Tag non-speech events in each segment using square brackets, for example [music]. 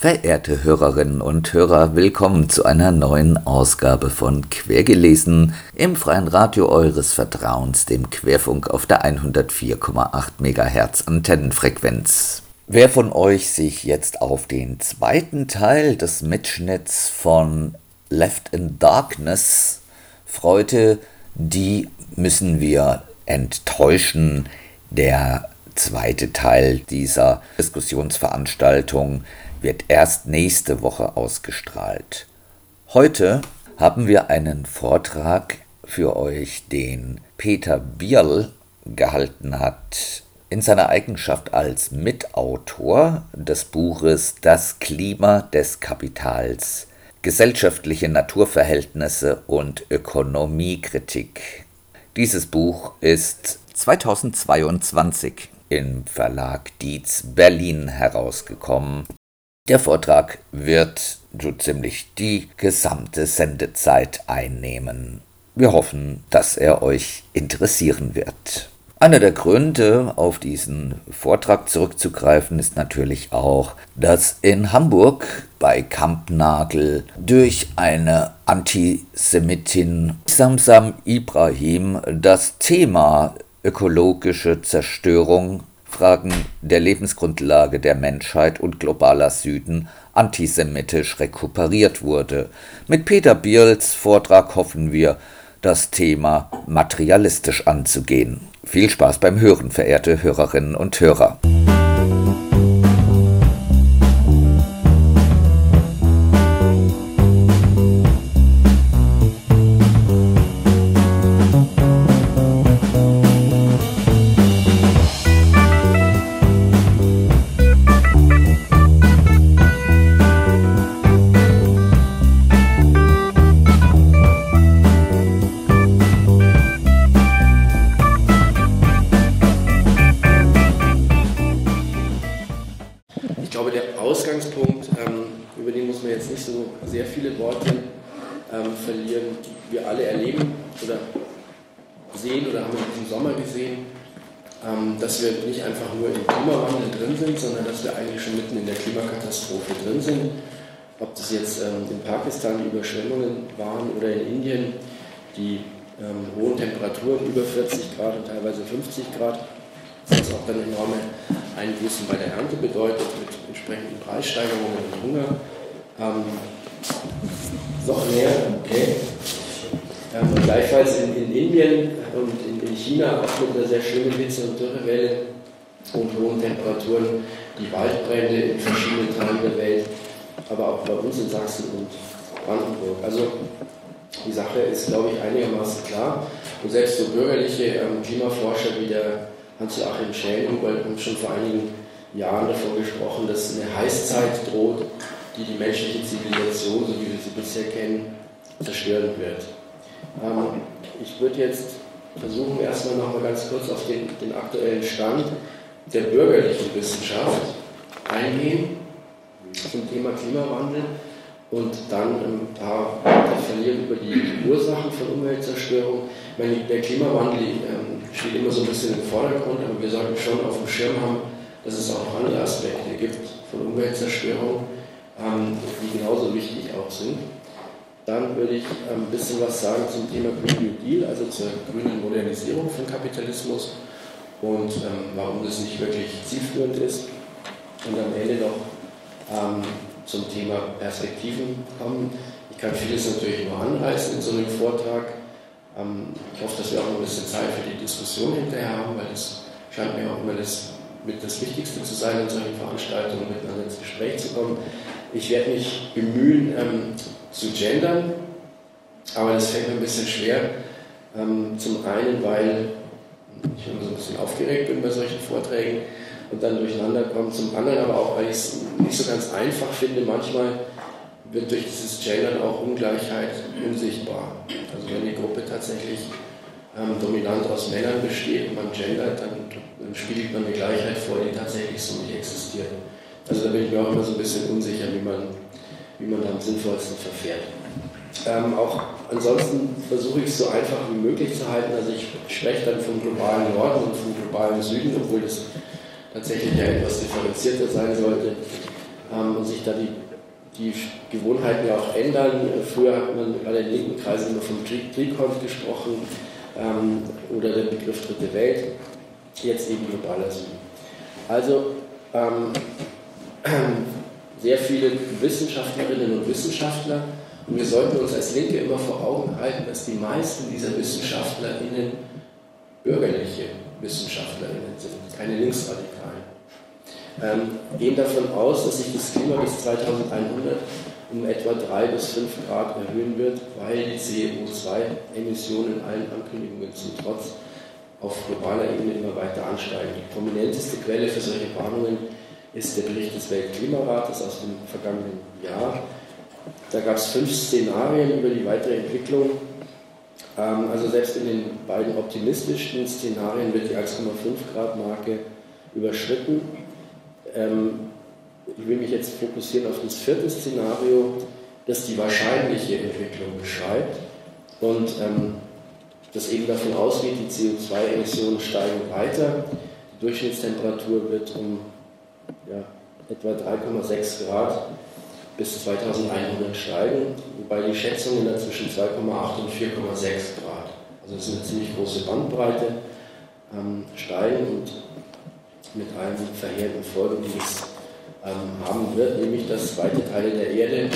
Verehrte Hörerinnen und Hörer, willkommen zu einer neuen Ausgabe von Quergelesen im freien Radio eures Vertrauens, dem Querfunk auf der 104,8 MHz Antennenfrequenz. Wer von euch sich jetzt auf den zweiten Teil des Mitschnitts von Left in Darkness freute, die müssen wir enttäuschen. Der zweite Teil dieser Diskussionsveranstaltung wird erst nächste Woche ausgestrahlt. Heute haben wir einen Vortrag für euch, den Peter Bierl gehalten hat in seiner Eigenschaft als Mitautor des Buches Das Klima des Kapitals gesellschaftliche Naturverhältnisse und Ökonomiekritik. Dieses Buch ist 2022 im Verlag Dietz Berlin herausgekommen der Vortrag wird so ziemlich die gesamte Sendezeit einnehmen. Wir hoffen, dass er euch interessieren wird. Einer der Gründe, auf diesen Vortrag zurückzugreifen, ist natürlich auch, dass in Hamburg bei Kampnagel durch eine Antisemitin Samsam Ibrahim das Thema ökologische Zerstörung Fragen der Lebensgrundlage der Menschheit und globaler Süden antisemitisch rekuperiert wurde. Mit Peter Bierls Vortrag hoffen wir, das Thema materialistisch anzugehen. Viel Spaß beim Hören, verehrte Hörerinnen und Hörer. Temperaturen über 40 Grad und teilweise 50 Grad, was auch dann enorme Einbußen bei der Ernte bedeutet, mit entsprechenden Preissteigerungen und Hunger. Ähm, noch näher, okay. Ähm, gleichfalls in, in, Indien und in, in, China auch mit einer sehr schlimmen Hitze- und Dürrewelle und hohen Temperaturen die Waldbrände in verschiedenen Teilen der Welt, aber auch bei uns in Sachsen und Brandenburg. Also die Sache ist, glaube ich, einigermaßen klar. Und selbst so bürgerliche ähm, Klimaforscher wie der Hans-Joachim Schellenhuber haben schon vor einigen Jahren davon gesprochen, dass eine Heißzeit droht, die die menschliche Zivilisation, so wie wir sie bisher kennen, zerstören wird. Ähm, ich würde jetzt versuchen, erstmal noch mal ganz kurz auf den, den aktuellen Stand der bürgerlichen Wissenschaft eingehen zum Thema Klimawandel und dann ein paar verlieren über die Ursachen von Umweltzerstörung. Ich meine, der Klimawandel ähm, steht immer so ein bisschen im Vordergrund, aber wir sollten schon auf dem Schirm haben, dass es auch andere Aspekte gibt von Umweltzerstörung, ähm, die genauso wichtig auch sind. Dann würde ich ähm, ein bisschen was sagen zum Thema Green New Deal, also zur grünen Modernisierung von Kapitalismus und ähm, warum das nicht wirklich zielführend ist. Und am Ende noch ähm, zum Thema Perspektiven kommen. Ich kann vieles natürlich nur anreißen in so einem Vortrag. Ähm, ich hoffe, dass wir auch noch ein bisschen Zeit für die Diskussion hinterher haben, weil das scheint mir auch immer das, mit das Wichtigste zu sein, in solchen Veranstaltungen miteinander ins Gespräch zu kommen. Ich werde mich bemühen, ähm, zu gendern, aber das fällt mir ein bisschen schwer. Ähm, zum einen, weil ich immer so ein bisschen aufgeregt bin bei solchen Vorträgen und dann durcheinander kommt. Zum anderen aber auch, weil ich es nicht so ganz einfach finde, manchmal wird durch dieses Gendern auch Ungleichheit unsichtbar. Also wenn die Gruppe tatsächlich ähm, dominant aus Männern besteht und man gendert, dann, dann, spiegelt man eine Gleichheit vor, die tatsächlich so nicht existiert. Also da bin ich mir auch immer so ein bisschen unsicher, wie man, wie man da am sinnvollsten verfährt. Ähm, auch ansonsten versuche ich es so einfach wie möglich zu halten. Also ich spreche dann vom globalen Norden und vom globalen Süden, obwohl das tatsächlich ja etwas differenzierter sein sollte ähm, und sich da die, die Gewohnheiten ja auch ändern. Früher hat man bei den linken Kreisen immer vom Trikont gesprochen ähm, oder der Begriff Dritte Welt, jetzt eben globaler Süden. Also ähm, sehr viele Wissenschaftlerinnen und Wissenschaftler und wir sollten uns als Linke immer vor Augen halten, dass die meisten dieser WissenschaftlerInnen bürgerliche WissenschaftlerInnen sind, keine Linksradikalen. Ähm, gehen davon aus, dass sich das Klima bis 2100 um etwa 3 bis 5 Grad erhöhen wird, weil die CO2-Emissionen allen Ankündigungen zum Trotz auf globaler Ebene immer weiter ansteigen. Die prominenteste Quelle für solche Warnungen ist der Bericht des Weltklimarates aus dem vergangenen Jahr. Da gab es fünf Szenarien über die weitere Entwicklung. Ähm, also selbst in den beiden optimistischsten Szenarien wird die 1,5 Grad Marke überschritten. Ähm, ich will mich jetzt fokussieren auf das vierte Szenario, das die wahrscheinliche Entwicklung beschreibt und ähm, das eben davon ausgeht, die CO2-Emissionen steigen weiter, die Durchschnittstemperatur wird um ja, etwa 3,6 Grad bis 2100 steigen, wobei die Schätzungen da zwischen 2,8 und 4,6 Grad, also das ist eine ziemlich große Bandbreite, ähm, steigen und mit allen verheerenden Folgen, die es ähm, haben wird, nämlich dass weite Teile der Erde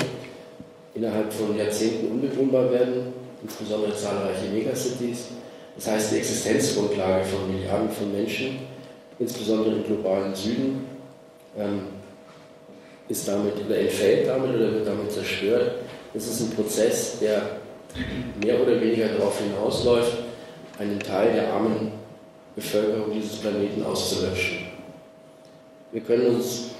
innerhalb von Jahrzehnten unbewohnbar werden, insbesondere zahlreiche Megacities. Das heißt, die Existenzgrundlage von Milliarden von Menschen, insbesondere im globalen Süden, ähm, ist damit oder entfällt damit oder wird damit zerstört. Das ist ein Prozess, der mehr oder weniger darauf hinausläuft, einen Teil der armen Bevölkerung dieses Planeten auszulöschen. Wir können uns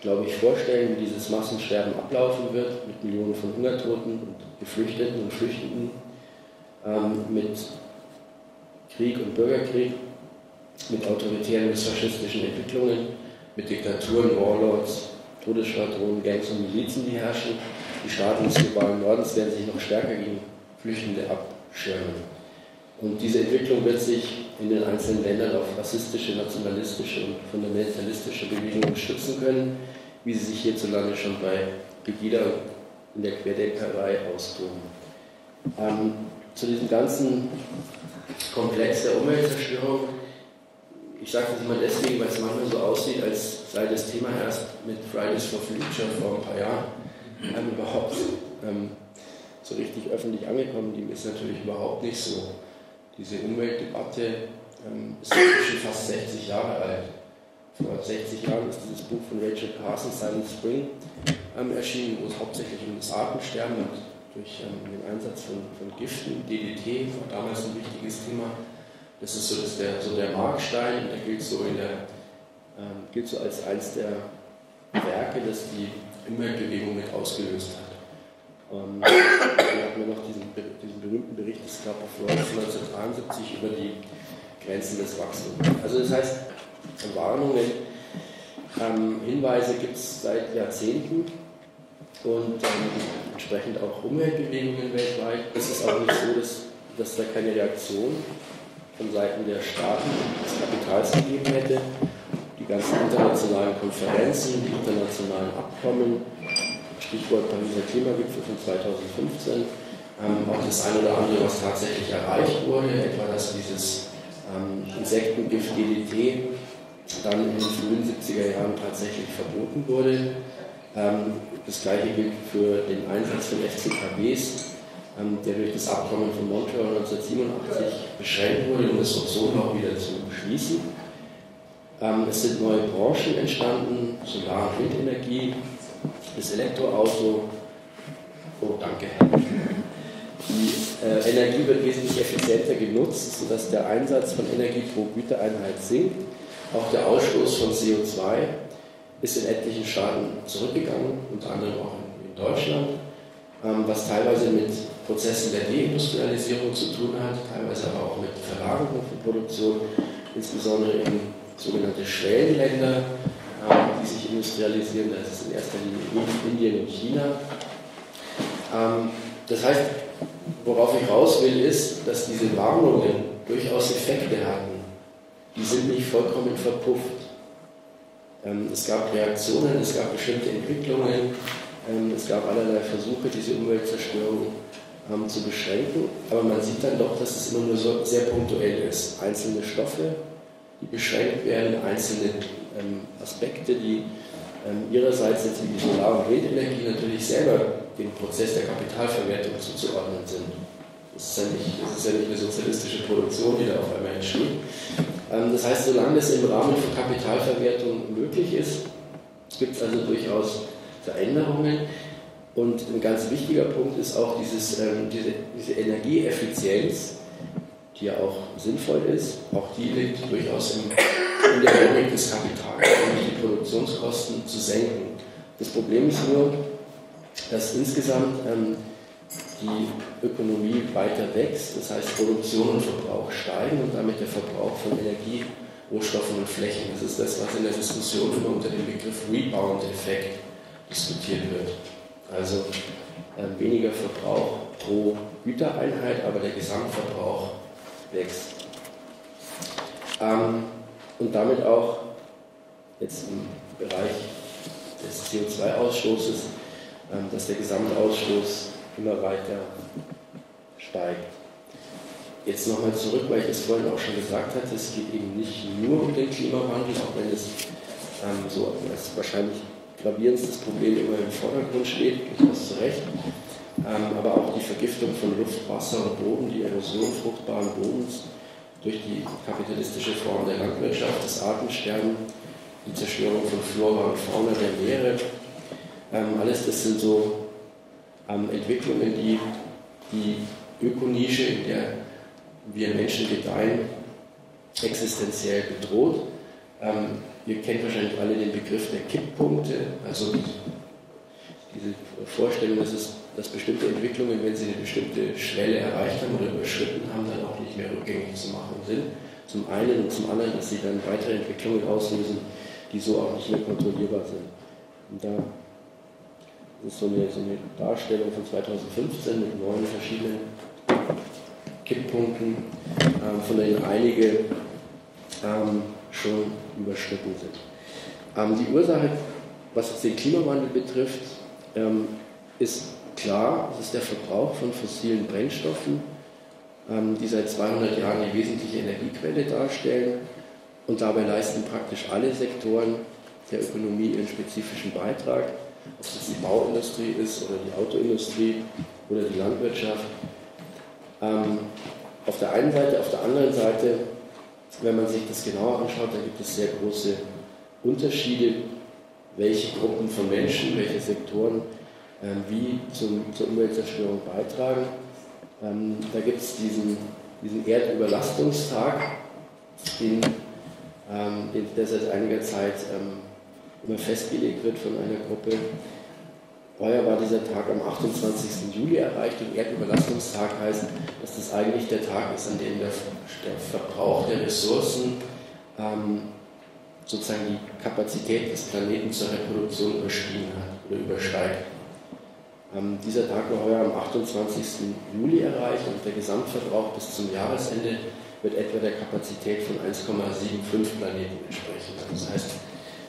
glaube ich, vorstellen, wie dieses Massensterben ablaufen wird, mit Millionen von Hungertoten und Geflüchteten und Flüchtenden, ähm, mit Krieg und Bürgerkrieg, mit autoritären bis faschistischen Entwicklungen, mit Diktaturen, Warlords, Todesschwadronen, Gangs und Milizen, die herrschen. Die Staaten des globalen Nordens werden sich noch stärker gegen Flüchtende abschirmen. Und diese Entwicklung wird sich in den einzelnen Ländern auf rassistische, nationalistische und fundamentalistische Bewegungen stützen können, wie sie sich hierzulande schon bei Pegida in der Querdenkerei austoben. Ähm, zu diesem ganzen Komplex der Umweltzerstörung, ich sage das immer deswegen, weil es manchmal so aussieht, als sei das Thema erst mit Fridays for Future vor ein paar Jahren ähm, überhaupt ähm, so richtig öffentlich angekommen. Die ist natürlich überhaupt nicht so diese Umweltdebatte ähm, ist inzwischen fast 60 Jahre alt. Vor 60 Jahren ist dieses Buch von Rachel Carson, Silent Spring, ähm, erschienen, wo es hauptsächlich um das Artensterben und durch ähm, den Einsatz von, von Giften, DDT, war damals ein wichtiges Thema. Das ist so, das der, so der Markstein, der gilt so, in der, ähm, gilt so als eines der Werke, das die Umweltbewegung mit ausgelöst hat. Ähm, dann hatten wir noch diesen, diesen berühmten Bericht des Club of Rhodes 1973 über die Grenzen des Wachstums. Also das heißt, Warnungen, ähm, Hinweise gibt es seit Jahrzehnten und ähm, entsprechend auch Umweltbewegungen weltweit. Es ist auch nicht so, dass, dass da keine Reaktion von Seiten der Staaten des Kapitals gegeben hätte. Die ganzen internationalen Konferenzen, die internationalen Abkommen, Stichwort Pariser Klimagipfel von 2015, ähm, auch das eine oder andere, was tatsächlich erreicht wurde, etwa dass dieses ähm, Insektengift DDT dann in den frühen 70er Jahren tatsächlich verboten wurde. Ähm, das gleiche gilt für den Einsatz von FCKWs, der durch das Abkommen von Montreal 1987 beschränkt wurde, um das Ozonloch wieder zu schließen. Ähm, es sind neue Branchen entstanden, Solar- und Windenergie, das Elektroauto. Oh, danke. Die äh, Energie wird wesentlich effizienter genutzt, sodass der Einsatz von Energie pro Gütereinheit sinkt Auch der Ausstoß von CO2 ist in etlichen Staaten zurückgegangen, unter anderem auch in Deutschland, ähm, was teilweise mit Prozessen der Deindustrialisierung zu tun hat, teilweise aber auch mit Verlagerung von Produktion, insbesondere in sogenannte Schwellenländer, ähm, die sich industrialisieren, das ist in erster Linie Indien und China. Ähm, das heißt, worauf ich raus will, ist, dass diese Warnungen durchaus Effekte hatten. Die sind nicht vollkommen verpufft. Ähm, es gab Reaktionen, es gab bestimmte Entwicklungen, ähm, es gab allerlei Versuche, diese Umweltzerstörung ähm, zu beschränken, aber man sieht dann doch, dass es immer nur so sehr punktuell ist. Einzelne Stoffe, die beschränkt werden, einzelne Aspekte, die ihrerseits jetzt wie die Solar- und Windenergie natürlich selber dem Prozess der Kapitalverwertung zuzuordnen sind. Das ist, ja nicht, das ist ja nicht eine sozialistische Produktion, die da auf einmal entsteht. Das heißt, solange das im Rahmen von Kapitalverwertung möglich ist, gibt es also durchaus Veränderungen. Und ein ganz wichtiger Punkt ist auch dieses, ähm, diese, diese Energieeffizienz, die ja auch sinnvoll ist. Auch die liegt durchaus im, in der Logik des Kapitals, nämlich die Produktionskosten zu senken. Das Problem ist nur, dass insgesamt ähm, die Ökonomie weiter wächst, das heißt Produktion und Verbrauch steigen und damit der Verbrauch von Energie, Rohstoffen und Flächen. Das ist das, was in der Diskussion immer unter dem Begriff Rebound-Effekt diskutiert wird. Also äh, weniger Verbrauch pro Gütereinheit, aber der Gesamtverbrauch wächst. Ähm, und damit auch jetzt im Bereich des CO2-Ausstoßes, ähm, dass der Gesamtausstoß immer weiter steigt. Jetzt nochmal zurück, weil ich das vorhin auch schon gesagt hatte, es geht eben nicht nur um den Klimawandel, auch wenn es ähm, so als wahrscheinlich gravierendstes Problem immer im Vordergrund steht, durchaus zu Recht. Ähm, aber auch die Vergiftung von Luft, Wasser und Boden, die Erosion fruchtbaren Bodens durch die kapitalistische Form der Landwirtschaft, das Artensterben, die Zerstörung von Flora und Fauna der Meere. Ähm, alles das sind so ähm, Entwicklungen, die die Ökonische, in der wir Menschen gedeihen, existenziell bedroht. Ihr kennt wahrscheinlich alle den Begriff der Kipppunkte, also diese Vorstellung, dass, es, dass bestimmte Entwicklungen, wenn sie eine bestimmte Schwelle erreicht haben oder überschritten haben, dann auch nicht mehr rückgängig zu machen sind. Zum einen und zum anderen, dass sie dann weitere Entwicklungen auslösen, die so auch nicht mehr kontrollierbar sind. Und da ist so eine, so eine Darstellung von 2015 mit neun verschiedenen Kipppunkten, ähm, von denen einige ähm, schon überschritten sind. Ähm, die Ursache, was den Klimawandel betrifft, ähm, ist klar, es ist der Verbrauch von fossilen Brennstoffen, ähm, die seit 200 Jahren eine wesentliche Energiequelle darstellen und dabei leisten praktisch alle Sektoren der Ökonomie ihren spezifischen Beitrag, ob es die Bauindustrie ist oder die Autoindustrie oder die Landwirtschaft. Ähm, auf der einen Seite, auf der anderen Seite wenn man sich das genauer anschaut, da gibt es sehr große Unterschiede, welche Gruppen von Menschen, welche Sektoren ähm, wie zum, zur Umweltzerstörung beitragen. Ähm, da gibt es diesen, diesen Erdüberlastungstag, den, ähm, der seit einiger Zeit ähm, immer festgelegt wird von einer Gruppe. Heuer war dieser Tag am 28. Juli erreicht und Erdüberlastungstag heißt, dass das eigentlich der Tag ist, an dem der, Verbrauch der Ressourcen ähm, sozusagen die Kapazität des Planeten zur Reproduktion überstiegen hat oder übersteigt. Ähm, dieser Tag war heuer am 28. Juli erreicht und der Gesamtverbrauch bis zum Jahresende wird etwa der Kapazität von 1,75 Planeten entsprechen. Das heißt,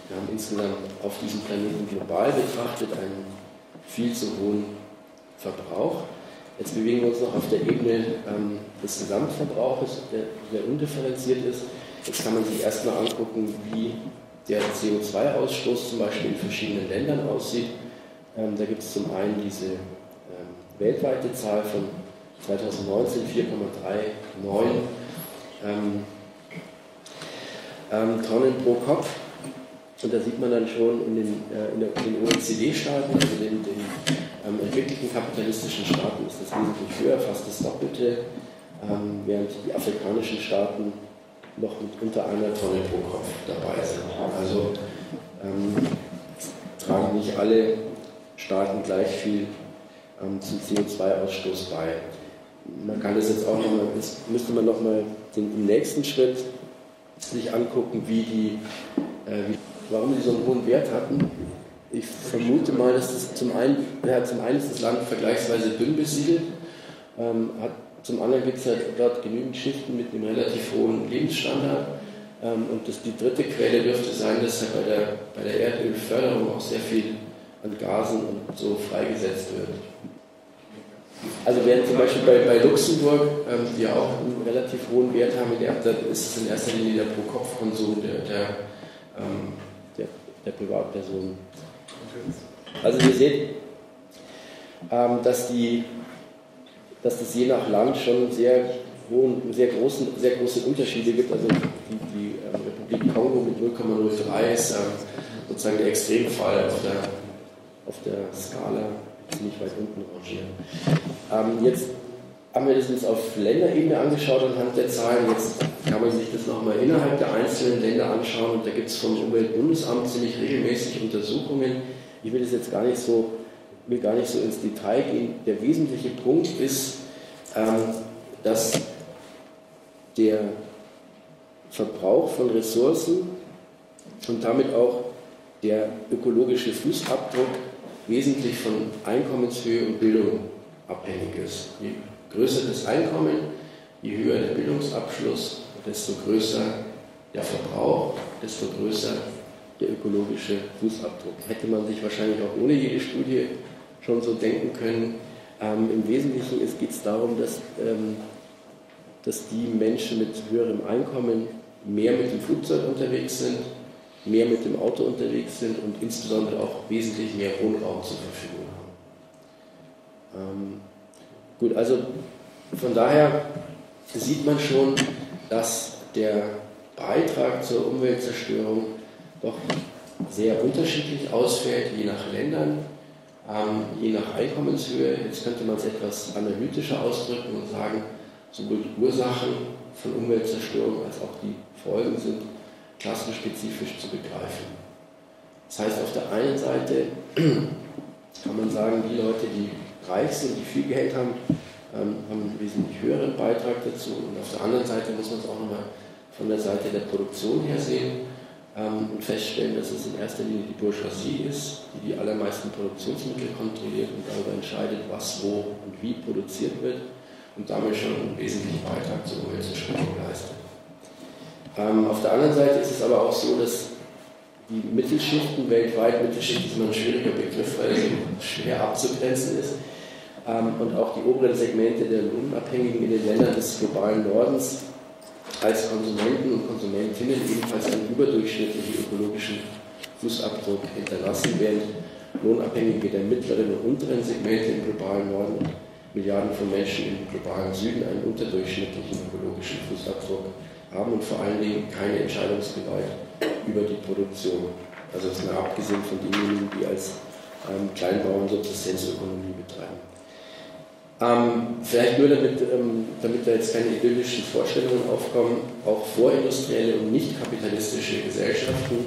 wir haben insgesamt auf diesem Planeten global betrachtet einen viel zu hohen Verbrauch. Jetzt bewegen wir uns noch auf der Ebene ähm, des Gesamtverbrauches, der, der undifferenziert ist. Jetzt kann man sich erstmal angucken, wie der CO2-Ausstoß zum Beispiel in verschiedenen Ländern aussieht. Ähm, da gibt es zum einen diese ähm, weltweite Zahl von 2019 4,39 ähm, ähm, Tonnen pro Kopf. Und da sieht man dann schon in den, äh, in den OECD-Staaten, also den, den ähm, entwickelten kapitalistischen Staaten, ist das wesentlich höher, fast das Doppelte, ähm, während die afrikanischen Staaten noch mit unter einer Tonne pro Kopf dabei sind. Also ähm, tragen nicht alle Staaten gleich viel ähm, zum CO2-Ausstoß bei. Man kann das jetzt auch nochmal, jetzt müsste man nochmal den, nächsten Schritt sich angucken, wie die, äh, wie, warum die so einen hohen Wert hatten. Ich vermute mal, dass das zum einen, ja, zum einen ist das Land vergleichsweise dünn besiedelt, ähm, hat, zum anderen gibt es halt dort genügend Schichten mit einem relativ hohen Lebensstandard. Ähm, und das, die dritte Quelle dürfte sein, dass halt bei der, bei der Erdölförderung auch sehr viel an Gasen und so freigesetzt wird. Also während zum Beispiel bei, bei Luxemburg, ähm, die auch einen relativ hohen Wert haben, der, ist es in erster Linie der Pro-Kopf-Konsum der, der, ähm, der, der Privatpersonen. Also ihr seht, ähm, dass, die, dass es je nach Land schon sehr, hohen, sehr, großen, sehr große Unterschiede gibt. Also die, die ähm, Republik Kongo mit 0,03 ist ähm, sozusagen der Extremfall auf der, auf der Skala ziemlich weit unten rangieren. Ähm, jetzt haben wir das uns auf Länderebene angeschaut anhand der Zahlen. Jetzt kann man sich das nochmal innerhalb der einzelnen Länder anschauen und da gibt es vom Umweltbundesamt ziemlich regelmäßig Untersuchungen. Ich will das jetzt gar nicht so, will gar nicht so ins Detail gehen. Der wesentliche Punkt ist, ähm, dass der Verbrauch von Ressourcen und damit auch der ökologische Fußabdruck wesentlich von Einkommenshöhe und Bildung abhängig ist. Größer das Einkommen, je höher der Bildungsabschluss, desto größer der Verbrauch, desto größer der ökologische Fußabdruck. Hätte man sich wahrscheinlich auch ohne jede Studie schon so denken können. Ähm, Im Wesentlichen geht es darum, dass, ähm, dass die Menschen mit höherem Einkommen mehr mit dem Flugzeug unterwegs sind, mehr mit dem Auto unterwegs sind und insbesondere auch wesentlich mehr Wohnraum zur Verfügung haben. Ähm, gut, also von daher sieht man schon, dass der Beitrag zur Umweltzerstörung doch sehr unterschiedlich ausfällt, je nach Ländern, ähm, je nach Einkommenshöhe. Jetzt könnte man es etwas analytischer ausdrücken und sagen, sowohl die Ursachen von Umweltzerstörung als auch die Folgen sind klassenspezifisch zu begreifen. Das heißt, auf der einen Seite kann man sagen, die Leute, die reich sind, die viel Geld haben, ähm, haben einen wesentlich höheren Beitrag dazu. Und auf der anderen Seite muss man es auch nochmal von der Seite der Produktion her sehen ähm, und feststellen, dass es in erster Linie die Bourgeoisie ist, die die allermeisten Produktionsmittel kontrolliert und darüber entscheidet, was wo und wie produziert wird und damit schon einen wesentlichen Beitrag zur Umweltzerstörung leistet. Ähm, auf der anderen Seite ist es aber auch so, dass die Mittelschichten weltweit, Mittelschicht ist immer ein schwieriger Begriff, weil es schwer abzugrenzen ist, und auch die oberen Segmente der Lohnabhängigen in den Ländern des globalen Nordens als Konsumenten und Konsumentinnen ebenfalls einen überdurchschnittlichen ökologischen Fußabdruck hinterlassen, während Lohnabhängige der mittleren und unteren Segmente im globalen Norden und Milliarden von Menschen im globalen Süden einen unterdurchschnittlichen ökologischen Fußabdruck haben und vor allen Dingen keine Entscheidungsgewalt über die Produktion. Also das mal abgesehen von denjenigen, die als ähm, Kleinbauern Subsistenzökonomie betreiben. Ähm, vielleicht nur damit, ähm, damit da jetzt keine idyllischen Vorstellungen aufkommen, auch vorindustrielle und nicht kapitalistische Gesellschaften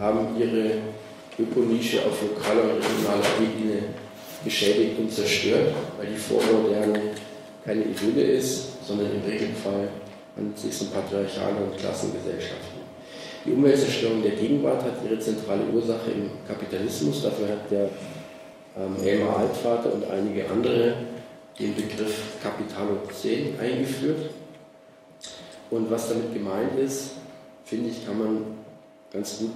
haben ihre Ökonische auf lokaler und regionaler Ebene geschädigt und zerstört, weil die Vormoderne keine Idylle ist, sondern im Regelfall handelt es sich um patriarchale und Klassengesellschaften. Die Umweltzerstörung der Gegenwart hat ihre zentrale Ursache im Kapitalismus. Dafür hat der ähm, Elmar Altvater und einige andere den Begriff Kapitalozän eingeführt. Und was damit gemeint ist, finde ich, kann man ganz gut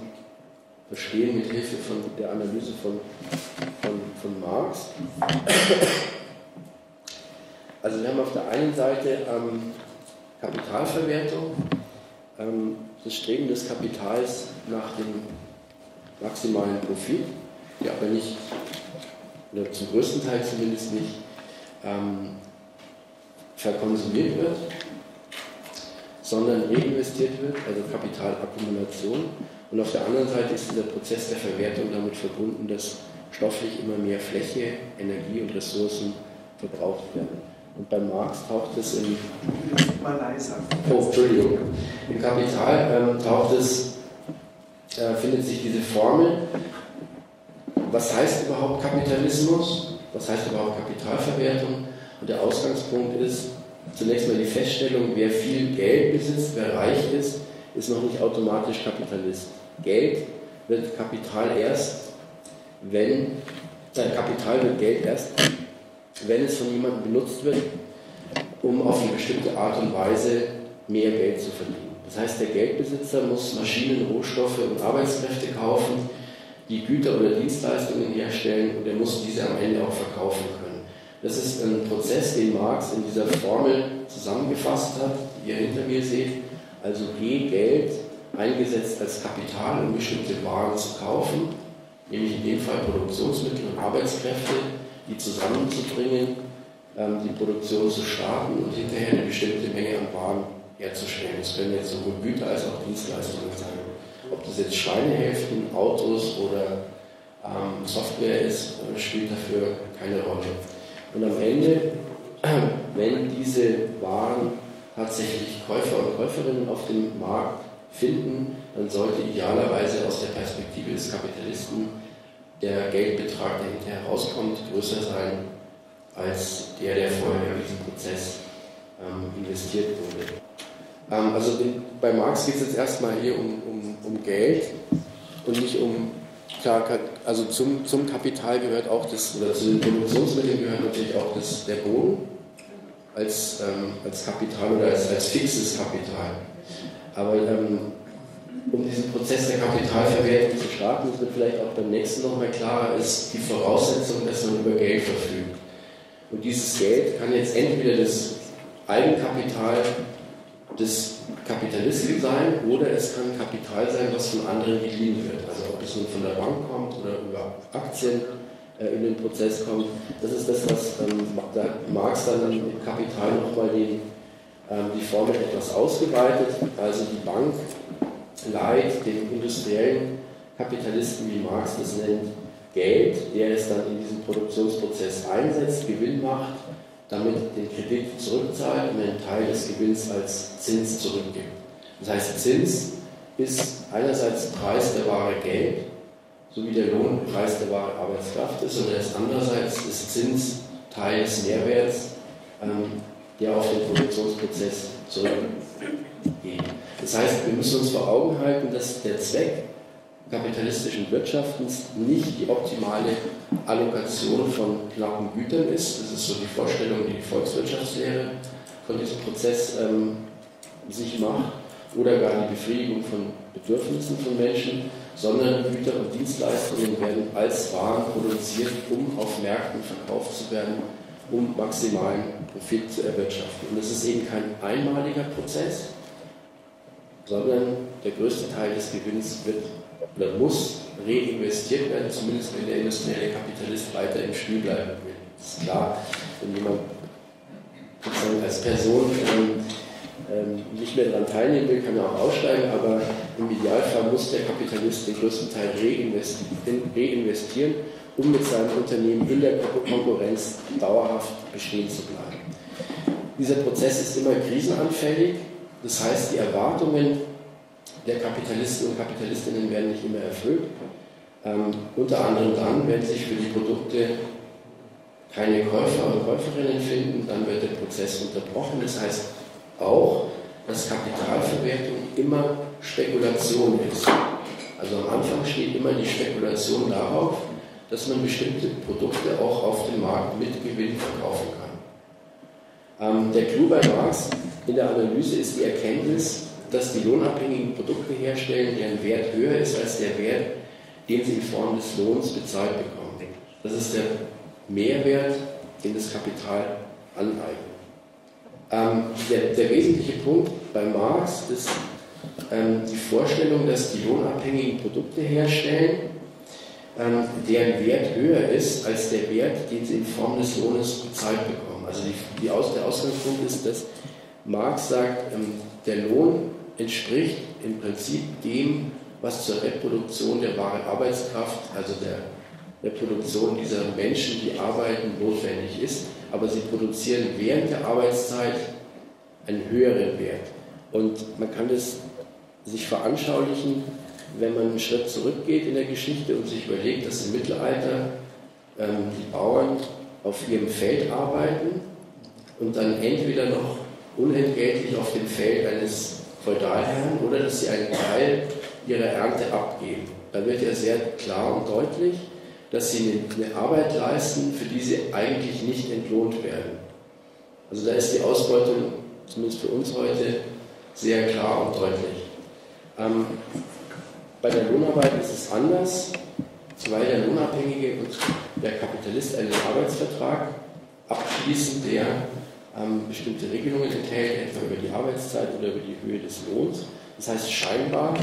verstehen mit Hilfe von der Analyse von, von, von Marx. Also wir haben auf der einen Seite ähm, Kapitalverwertung, ähm, das Streben des Kapitals nach dem maximalen Profit, der aber nicht, oder zum größten Teil zumindest nicht, ähm, verkonsumiert wird, sondern reinvestiert wird, also Kapitalakkumulation. Und auf der anderen Seite ist dieser Prozess der Verwertung damit verbunden, dass stofflich immer mehr Fläche, Energie und Ressourcen verbraucht werden. Und bei Marx taucht es im. Oh, Entschuldigung. Im Kapital ähm, taucht es, äh, findet sich diese Formel. Was heißt überhaupt Kapitalismus? Was heißt überhaupt Kapitalverwertung? Und der Ausgangspunkt ist zunächst mal die Feststellung, wer viel Geld besitzt, wer reich ist, ist noch nicht automatisch Kapitalist. Geld wird Kapital erst, wenn, äh, Kapital wird Geld erst, wenn es von jemandem benutzt wird, um auf eine bestimmte Art und Weise mehr Geld zu verdienen. Das heißt, der Geldbesitzer muss Maschinen, Rohstoffe und Arbeitskräfte kaufen, die Güter oder Dienstleistungen herstellen und er muss diese am Ende auch verkaufen können. Das ist ein Prozess, den Marx in dieser Formel zusammengefasst hat, die ihr hinter mir seht. Also G, Geld, eingesetzt als Kapital, um bestimmte Waren zu kaufen, nämlich in dem Fall Produktionsmittel und Arbeitskräfte, die zusammenzubringen, ähm, die Produktion zu starten und hinterher eine bestimmte Menge an Waren herzustellen. Das können jetzt sowohl Güter als auch Dienstleistungen sein. Ob das jetzt Schweinehälften, Autos oder ähm, Software ist, äh, spielt dafür keine Rolle. Und am Ende, [clears throat] wenn diese Waren tatsächlich Käufer und Käuferinnen auf dem Markt finden, dann sollte idealerweise aus der Perspektive des Kapitalisten der Geldbetrag, der hinterher rauskommt, größer sein als der, der vorher in diesen Prozess ähm, investiert wurde. Ähm, also bei Marx geht es jetzt erstmal hier um, um, Geld und nicht um, klar, also zum, zum Kapital gehört auch das, oder zu den Produktionsmitteln gehört natürlich auch das, der Boden als, ähm, als Kapital oder als, als fixes Kapital. Aber ähm, um diesen Prozess der Kapitalverwertung zu starten, das wird vielleicht auch beim nächsten nochmal klarer, ist die Voraussetzung, dass man über Geld verfügt. Und dieses Geld kann jetzt entweder das Eigenkapital des Kapitalisten sein oder es kann Kapital sein, was von anderen geliehen wird. Also ob es nun von der Bank kommt oder über Aktien äh, in den Prozess kommt. Das ist das, was ähm, Marx dann im Kapital nochmal den, ähm, die Formel etwas ausgeweitet. Also die Bank leiht den industriellen Kapitalisten, wie Marx das nennt, Geld, der es dann in diesem Produktionsprozess einsetzt, Gewinn macht, damit den Kredit zurückzahlt und einen Teil des Gewinns als Zins zurückgibt. Das heißt, Zins ist einerseits Preis der Ware Geld, so wie der Lohnpreis der Ware Arbeitskraft ist, und ist andererseits ist Zins Teil des Mehrwerts, ähm, der auf den Produktionsprozess zurückgeht. Das heißt, wir müssen uns vor Augen halten, dass der Zweck kapitalistischen Wirtschaftens nicht die optimale Allokation von knappen Gütern ist. Das ist so die Vorstellung, die die Volkswirtschaftslehre von diesem Prozess ähm, sich macht, oder gar die Befriedigung von Bedürfnissen von Menschen, sondern Güter und Dienstleistungen werden als Waren produziert, um auf Märkten verkauft zu werden, um maximalen Profit zu erwirtschaften. Und es ist eben kein einmaliger Prozess, sondern der größte Teil des Gewinns wird oder muss reinvestiert werden, zumindest wenn der industrielle Kapitalist weiter im Spiel bleiben will. Das ist klar, wenn jemand als Person ähm, ähm, nicht mehr daran teilnehmen will, kann er auch aussteigen, aber im Idealfall muss der Kapitalist den größten Teil reinvestieren, reinvestieren um mit seinem Unternehmen in der Konkurrenz dauerhaft bestehen zu bleiben. Dieser Prozess ist immer krisenanfällig, das heißt, die Erwartungen der Kapitalisten und Kapitalistinnen werden nicht immer erfüllt. Ähm, unter anderem dann, wenn sich für die Produkte keine Käufer und Käuferinnen finden, dann wird der Prozess unterbrochen. Das heißt auch, dass Kapitalverwertung immer Spekulation ist. Also am Anfang steht immer die Spekulation darauf, dass man bestimmte Produkte auch auf dem Markt mit Gewinn verkaufen kann. Ähm, der Clou bei Marx in der Analyse ist die Erkenntnis, dass die lohnabhängigen Produkte herstellen, deren Wert höher ist als der Wert, den sie in Form des Lohns bezahlt bekommen. Das ist der Mehrwert, den das Kapital aneignet. Ähm, der, der, wesentliche Punkt bei Marx ist ähm, die Vorstellung, dass die lohnabhängigen Produkte herstellen, ähm, deren Wert höher ist als der Wert, den sie in Form des Lohnes bezahlt bekommen. Also die, die Aus, der Ausgangspunkt ist, dass Marx sagt, ähm, der Lohn entspricht im Prinzip dem, was zur Reproduktion der wahren Arbeitskraft, also der Reproduktion dieser Menschen, die arbeiten, notwendig ist. aber sie produzieren während der Arbeitszeit einen höheren Wert. Und man kann das sich veranschaulichen, wenn man einen Schritt zurückgeht in der Geschichte und sich überlegt, dass im Mittelalter ähm, die Bauern auf ihrem Feld arbeiten und dann entweder noch unentgeltlich auf dem Feld eines Feudalherrn oder dass sie einen Teil ihrer Ernte abgeben. Da wird ja sehr klar und deutlich, dass sie eine Arbeit leisten, für die sie eigentlich nicht entlohnt werden. Also da ist die Ausbeutung, zumindest für uns heute, sehr klar und deutlich. Ähm, bei der Lohnarbeit ist es anders, weil der Lohnabhängige und der Kapitalist einen Arbeitsvertrag abschließen, der ähm, bestimmte Regelungen enthält, etwa über die Arbeitszeit oder über die Höhe des Lohns. Das heißt, scheinbar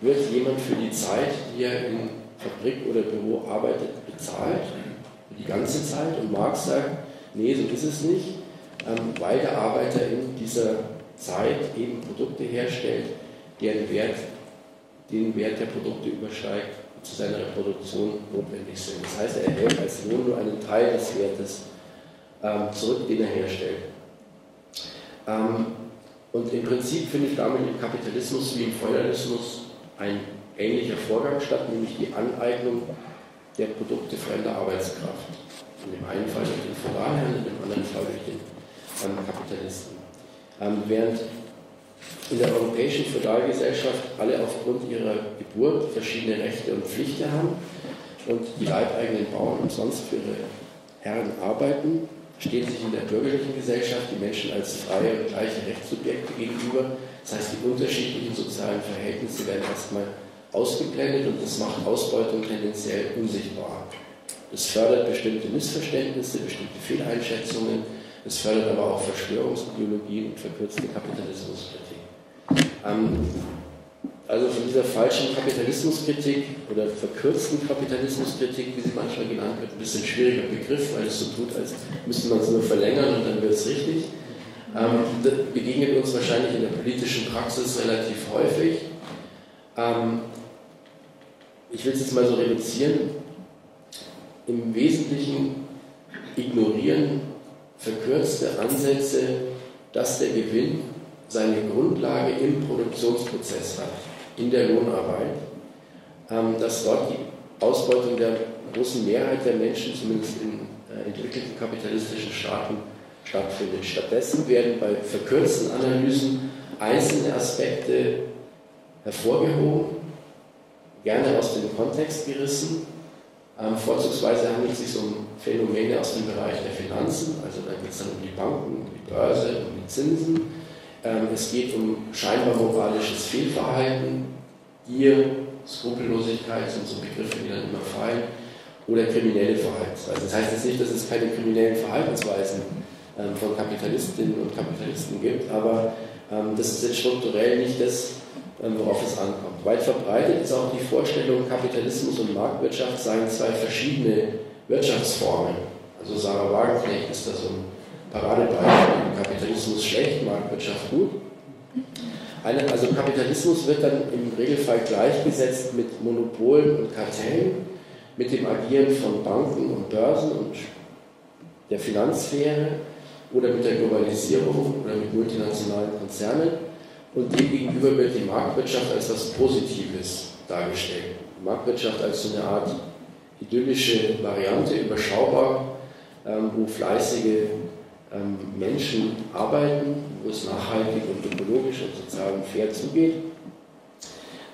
wird jemand für die Zeit, die er in Fabrik oder Büro arbeitet, bezahlt, die ganze Zeit. Und Marx sagt, nee, so ist es nicht, ähm, weil der Arbeiter in dieser Zeit eben Produkte herstellt, deren Wert den Wert der Produkte übersteigt, zu seiner Reproduktion notwendig sind. Das heißt, er erhält als Lohn nur einen Teil des Wertes ähm, zurück, den er herstellt. Ähm, und im Prinzip findet damit im Kapitalismus wie im Feudalismus ein ähnlicher Vorgang statt, nämlich die Aneignung der Produkte fremder Arbeitskraft. In dem einen Fall durch den Feudalherrn, in dem anderen Fall durch den ähm, Kapitalisten. Ähm, während in der europäischen Feudalgesellschaft alle aufgrund ihrer Geburt verschiedene Rechte und Pflichten haben und die leibeigenen Bauern umsonst für ihre Herren arbeiten, stehen sich in der bürgerlichen Gesellschaft die Menschen als freie und gleiche Rechtssubjekte gegenüber. Das heißt, die unterschiedlichen sozialen Verhältnisse werden erstmal ausgeblendet und das macht Ausbeutung tendenziell unsichtbar. Das fördert bestimmte Missverständnisse, bestimmte Fehleinschätzungen, es fördert aber auch Verschwörungsideologien und verkürzte Kapitalismuskritik. Ähm, also von dieser falschen Kapitalismuskritik oder verkürzten Kapitalismuskritik, wie sie manchmal genannt wird, ein bisschen schwieriger Begriff, weil es so tut, als müsste man es nur verlängern und dann wird es richtig. Ähm, das begegnet uns wahrscheinlich in der politischen Praxis relativ häufig. Ähm, ich will es jetzt mal so reduzieren. Im Wesentlichen ignorieren verkürzte Ansätze, dass der Gewinn seine Grundlage im Produktionsprozess hat, in der Lohnarbeit, ähm, dass dort die Ausbeutung der großen Mehrheit der Menschen, zumindest in äh, entwickelten kapitalistischen Staaten, stattfindet. Stattdessen werden bei verkürzten Analysen einzelne Aspekte hervorgehoben, gerne aus dem Kontext gerissen ähm, vorzugsweise handelt es sich um Phänomene aus dem Bereich der Finanzen, also da geht es dann um die Banken, um die Börse, um die Zinsen. Ähm, es geht um scheinbar moralisches Fehlverhalten, Gier, Skrupellosigkeit sind so Begriffe, die dann immer fallen, oder kriminelle Verhaltensweisen. Das heißt jetzt nicht, dass es keine kriminellen Verhaltensweisen ähm, von Kapitalistinnen und Kapitalisten gibt, aber ähm, das ist jetzt strukturell nicht das, worauf es ankommt. Weit verbreitet ist auch die Vorstellung, Kapitalismus und Marktwirtschaft seien zwei verschiedene Wirtschaftsformen. Also Sarah Wagenknecht ist da so ein Paradebeispiel. Kapitalismus schlecht, Marktwirtschaft gut. Eine, also Kapitalismus wird dann im Regelfall gleichgesetzt mit Monopolen und Kartellen, mit dem Agieren von Banken und Börsen und der Finanzsphäre oder mit der Globalisierung oder mit multinationalen Konzernen und demgegenüber wird die Marktwirtschaft als etwas Positives dargestellt. Die Marktwirtschaft als so eine Art idyllische Variante, überschaubar, ähm, wo fleißige Menschen arbeiten, wo es nachhaltig und ökologisch und sozial und fair zugeht.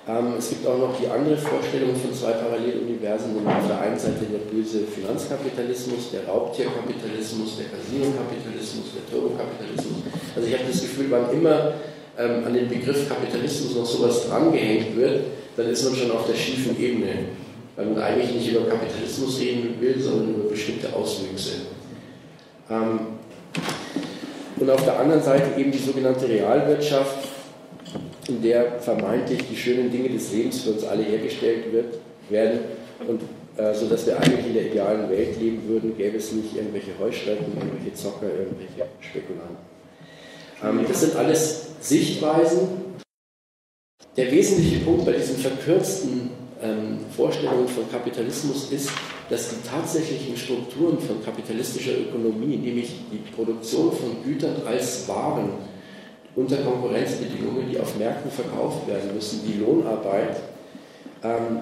Ähm, es gibt auch noch die andere Vorstellung von zwei Paralleluniversen, nämlich auf der einen Seite der böse Finanzkapitalismus, der Raubtierkapitalismus, der Casino-Kapitalismus, der Turbokapitalismus. Also ich habe das Gefühl, wann immer ähm, an den Begriff Kapitalismus noch sowas drangehängt wird, dann ist man schon auf der schiefen Ebene, weil man eigentlich nicht über Kapitalismus reden will, sondern über bestimmte Auswüchse. Ähm, und auf der anderen Seite eben die sogenannte Realwirtschaft, in der vermeintlich die schönen Dinge des Lebens für uns alle hergestellt wird, werden und äh, sodass wir eigentlich in der idealen Welt leben würden, gäbe es nicht irgendwelche Heuschrecken, irgendwelche Zocker, irgendwelche Spekulanten. Ähm, das sind alles Sichtweisen. Der wesentliche Punkt bei diesen verkürzten ähm, Vorstellungen von Kapitalismus ist, dass die tatsächlichen Strukturen von kapitalistischer Ökonomie, nämlich die Produktion von Gütern als Waren unter Konkurrenzbedingungen, die auf Märkten verkauft werden müssen, die Lohnarbeit ähm,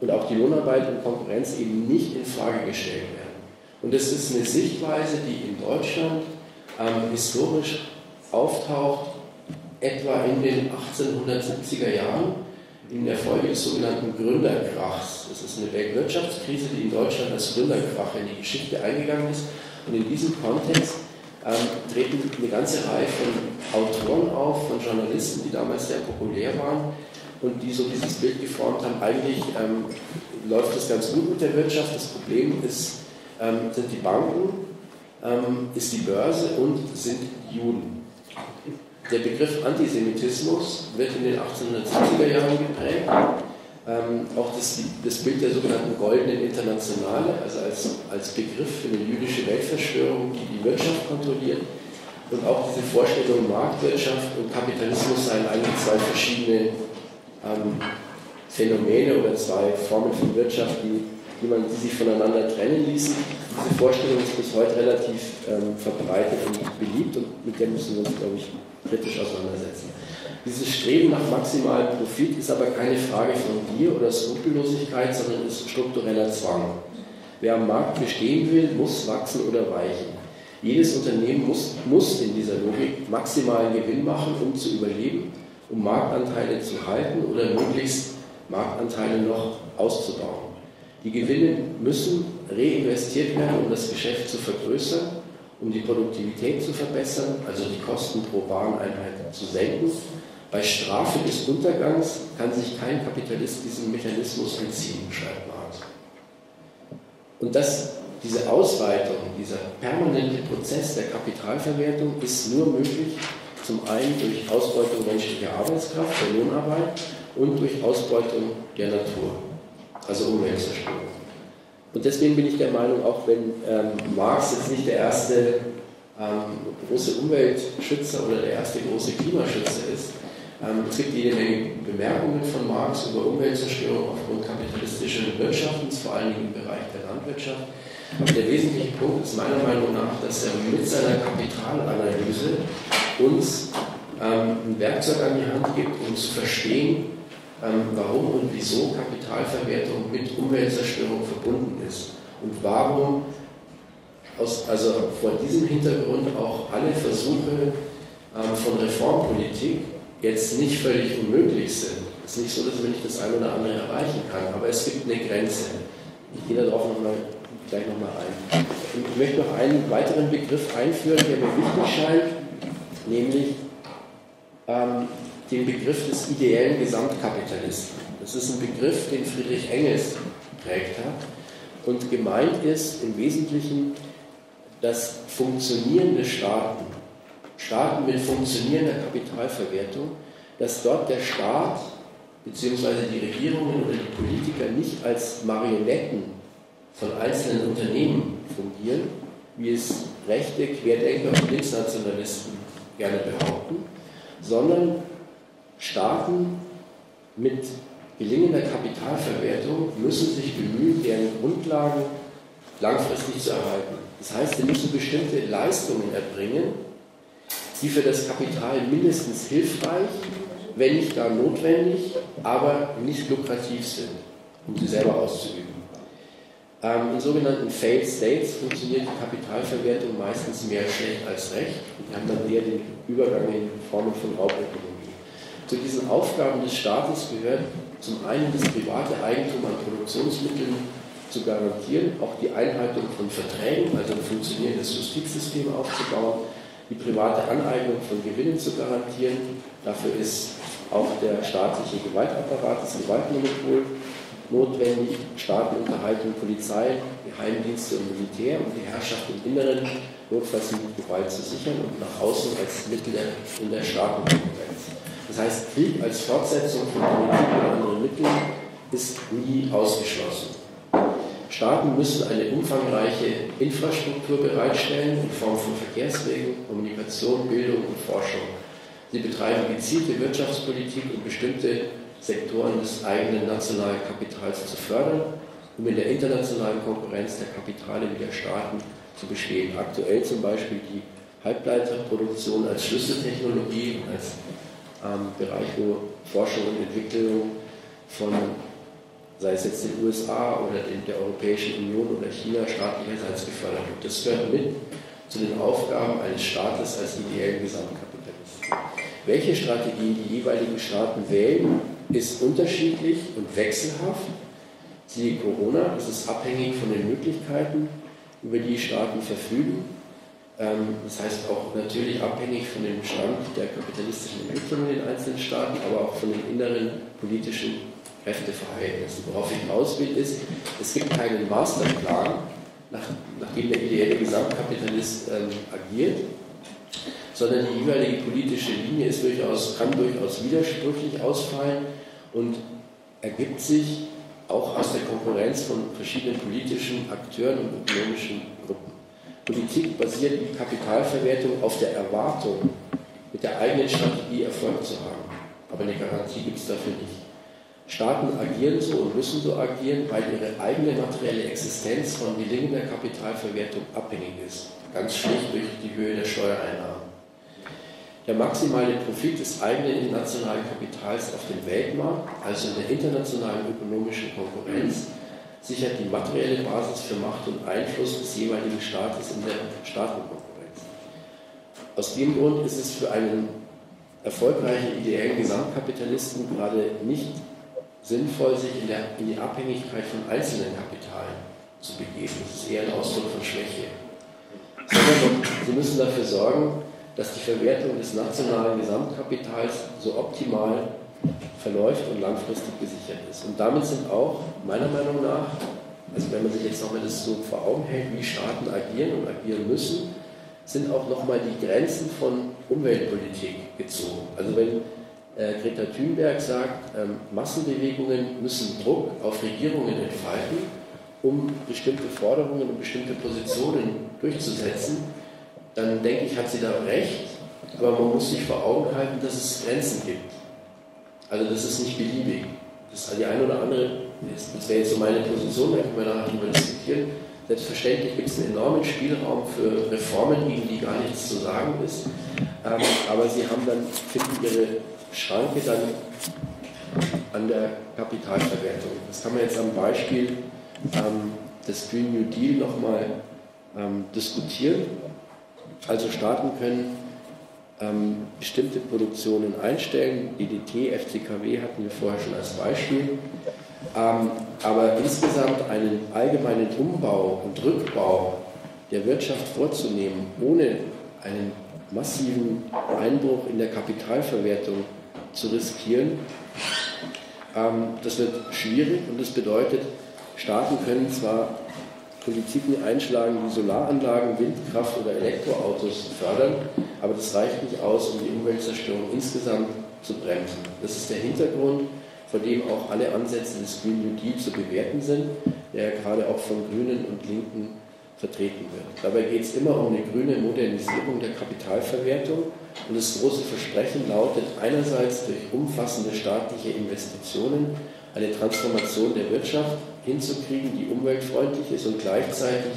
und auch die Lohnarbeit und Konkurrenz eben nicht in Frage gestellt werden. Und das ist eine Sichtweise, die in Deutschland ähm, historisch auftaucht, etwa in den 1870er Jahren in der Folge des sogenannten Gründerkrachs. Das ist eine Weltwirtschaftskrise, die in Deutschland als Gründerkrach in die Geschichte eingegangen ist. Und in diesem Kontext ähm, treten eine ganze Reihe von Autoren auf, von Journalisten, die damals sehr populär waren und die so dieses Bild geformt haben. Eigentlich ähm, läuft das ganz gut mit der Wirtschaft. Das Problem ist, ähm, sind die Banken, ähm, ist die Börse und sind Juden. Der Begriff Antisemitismus wird in den 1870er Jahren geprägt. Ähm, auch das, das, Bild der sogenannten Goldenen Internationale, also als, als Begriff für eine jüdische Weltverschwörung, die die Wirtschaft kontrolliert. Und auch diese Vorstellung Marktwirtschaft und Kapitalismus seien eigentlich zwei verschiedene ähm, Phänomene oder zwei Formen von Wirtschaft, die, die, man, die sich voneinander trennen ließen. Diese Vorstellung ist bis heute relativ ähm, verbreitet und beliebt und mit der müssen wir uns, glaube ich, kritisch auseinandersetzen. Dieses Streben nach maximalem Profit ist aber keine Frage von Gier oder Skrupellosigkeit, sondern ist struktureller Zwang. Wer am Markt bestehen will, muss wachsen oder weichen. Jedes Unternehmen muss, muss in dieser Logik maximalen Gewinn machen, um zu überleben, um Marktanteile zu halten oder möglichst Marktanteile noch auszubauen. Die Gewinne müssen reinvestiert werden, um das Geschäft zu vergrößern um die Produktivität zu verbessern, also die Kosten pro Wareneinheit zu senken. Bei Strafe des Untergangs kann sich kein Kapitalist diesem Mechanismus entziehen, schreibt Marx. Und das, diese Ausweitung, dieser permanente Prozess der Kapitalverwertung ist nur möglich, zum einen durch Ausbeutung menschlicher Arbeitskraft, der Lohnarbeit und durch Ausbeutung der Natur, also Umweltzerstörung. Und deswegen bin ich der Meinung, auch wenn ähm, Marx jetzt nicht der erste ähm, große Umweltschützer oder der erste große Klimaschützer ist, ähm, es gibt jede Menge Bemerkungen von Marx über Umweltzerstörung aufgrund kapitalistischen Wirtschaftens, vor allen Dingen im Bereich der Landwirtschaft. Aber der wesentliche Punkt ist meiner Meinung nach, dass er mit seiner Kapitalanalyse uns ähm, ein Werkzeug an die Hand gibt, um zu verstehen, ähm, warum und wieso Kapitalverwertung mit Umweltzerstörung verbunden ist und warum aus, also vor diesem Hintergrund auch alle Versuche ähm, von Reformpolitik jetzt nicht völlig unmöglich sind. Es ist nicht so, dass man nicht das eine oder andere erreichen kann, aber es gibt eine Grenze. Ich gehe darauf noch mal, gleich nochmal ein. ich möchte noch einen weiteren Begriff einführen, der mir wichtig scheint, nämlich ähm, den Begriff des ideellen Gesamtkapitalisten. Das ist ein Begriff, den Friedrich Engels geprägt hat und gemeint ist im Wesentlichen dass funktionierende Staaten, Staaten mit funktionierender Kapitalverwertung, dass dort der Staat bzw. die Regierungen oder die Politiker nicht als Marionetten von einzelnen Unternehmen fungieren, wie es rechte Querdenker und Linksnationalisten gerne behaupten, sondern Staaten mit gelingender Kapitalverwertung müssen sich bemühen, deren Grundlagen langfristig zu erhalten. Das heißt, sie müssen bestimmte Leistungen erbringen, die für das Kapital mindestens hilfreich, wenn nicht gar notwendig, aber nicht lukrativ sind, um sie selber auszuüben. Ähm, in sogenannten Failed States funktioniert die Kapitalverwertung meistens mehr schlecht als recht. Wir haben dann eher den Übergang in Formen von Raubökonomie. Zu diesen Aufgaben des Staates gehört zum einen das private Eigentum an Produktionsmitteln zu garantieren, auch die Einhaltung von Verträgen, also ein funktionierendes Justizsystem aufzubauen, die private Aneignung von Gewinnen zu garantieren. Dafür ist auch der staatliche Gewaltapparat, das Gewaltmonopol notwendig, Staaten unterhalten Polizei, Geheimdienste und Militär, um die Herrschaft im Inneren notfalls mit Gewalt zu sichern und nach außen als Mittel in der Staatenkonkurrenz. Das heißt, Krieg als Fortsetzung von Politik oder anderen Mitteln ist nie ausgeschlossen. Staaten müssen eine umfangreiche Infrastruktur bereitstellen in Form von Verkehrswegen, Kommunikation, Bildung und Forschung. Sie betreiben gezielte Wirtschaftspolitik, um bestimmte Sektoren des eigenen nationalen Kapitals zu fördern, um in der internationalen Konkurrenz der Kapitale wie der Staaten zu bestehen. Aktuell zum Beispiel die Halbleiterproduktion als Schlüsseltechnologie, als ähm, Bereich, wo Forschung und Entwicklung von, sei es jetzt den USA oder der Europäischen Union oder China, staatlicherseits gefördert wird. Das gehört mit zu den Aufgaben eines Staates als ideellen Gesamtkapitalisten. Welche Strategie die jeweiligen Staaten wählen, ist unterschiedlich und wechselhaft. Siehe Corona, das ist abhängig von den Möglichkeiten, über die Staaten verfügen. Ähm, das heißt auch natürlich abhängig von dem Stand der kapitalistischen Entwicklung in den einzelnen Staaten, aber auch von den inneren politischen Kräfteverhältnissen. Worauf ich hinaus will, ist, es gibt keinen Masterplan, nach, nachdem der ideelle Gesamtkapitalist ähm, agiert, sondern die jeweilige politische Linie ist durchaus, kann durchaus widersprüchlich ausfallen und ergibt sich auch aus der Konkurrenz von verschiedenen politischen Akteuren und ökonomischen Gruppen. Politik basiert wie Kapitalverwertung auf der Erwartung, mit der eigenen Strategie Erfolg zu haben. Aber eine Garantie gibt es dafür nicht. Staaten agieren so und müssen so agieren, weil ihre eigene materielle Existenz von gelingender Kapitalverwertung abhängig ist. Ganz schlicht durch die Höhe der Steuereinnahmen. Der maximale Profit des eigenen nationalen Kapitals auf dem Weltmarkt, also in der internationalen ökonomischen Konkurrenz, sichert die materielle Basis für Macht und Einfluss des jeweiligen Staates in der Staatenkonkurrenz. Aus dem Grund ist es für einen erfolgreichen ideellen Gesamtkapitalisten gerade nicht sinnvoll, sich in, der, in die Abhängigkeit von einzelnen Kapitalen zu begeben. Das ist eher ein Ausdruck von Schwäche. Sondern sie müssen dafür sorgen, dass die Verwertung des nationalen Gesamtkapitals so optimal verläuft und langfristig gesichert ist. Und damit sind auch, meiner Meinung nach, also wenn man sich jetzt nochmal das so vor Augen hält, wie Staaten agieren und agieren müssen, sind auch nochmal die Grenzen von Umweltpolitik gezogen. Also wenn äh, Greta Thunberg sagt, ähm, Massenbewegungen müssen Druck auf Regierungen entfalten, um bestimmte Forderungen und bestimmte Positionen durchzusetzen, dann denke ich, hat sie da recht, aber man muss sich vor Augen halten, dass es Grenzen gibt. Also das ist nicht beliebig. Das die eine oder andere, das wäre jetzt so meine Position, da können wir nachher darüber diskutieren. Selbstverständlich gibt es einen enormen Spielraum für Reformen, gegen die gar nichts zu sagen ist. Ähm, aber sie haben dann, finden ihre Schranke dann an der Kapitalverwertung. Das kann man jetzt am Beispiel ähm, des Green New Deal nochmal ähm, diskutieren. Also Staaten können ähm, bestimmte Produktionen einstellen. EDT, FCKW hatten wir vorher schon als Beispiel. Ähm, aber insgesamt einen allgemeinen Umbau und Rückbau der Wirtschaft vorzunehmen, ohne einen massiven Einbruch in der Kapitalverwertung zu riskieren. Ähm, das wird schwierig und das bedeutet, Staaten können zwar Politiken einschlagen wie Solaranlagen, Windkraft oder Elektroautos fördern, aber das reicht nicht aus, um die Umweltzerstörung insgesamt zu bremsen. Das ist der Hintergrund, vor dem auch alle Ansätze des Green New Deal zu bewerten sind, der ja gerade auch von Grünen und Linken vertreten wird. Dabei geht es immer um eine grüne Modernisierung der Kapitalverwertung und das große Versprechen lautet einerseits durch umfassende staatliche Investitionen eine Transformation der Wirtschaft hinzukriegen, die umweltfreundlich ist und gleichzeitig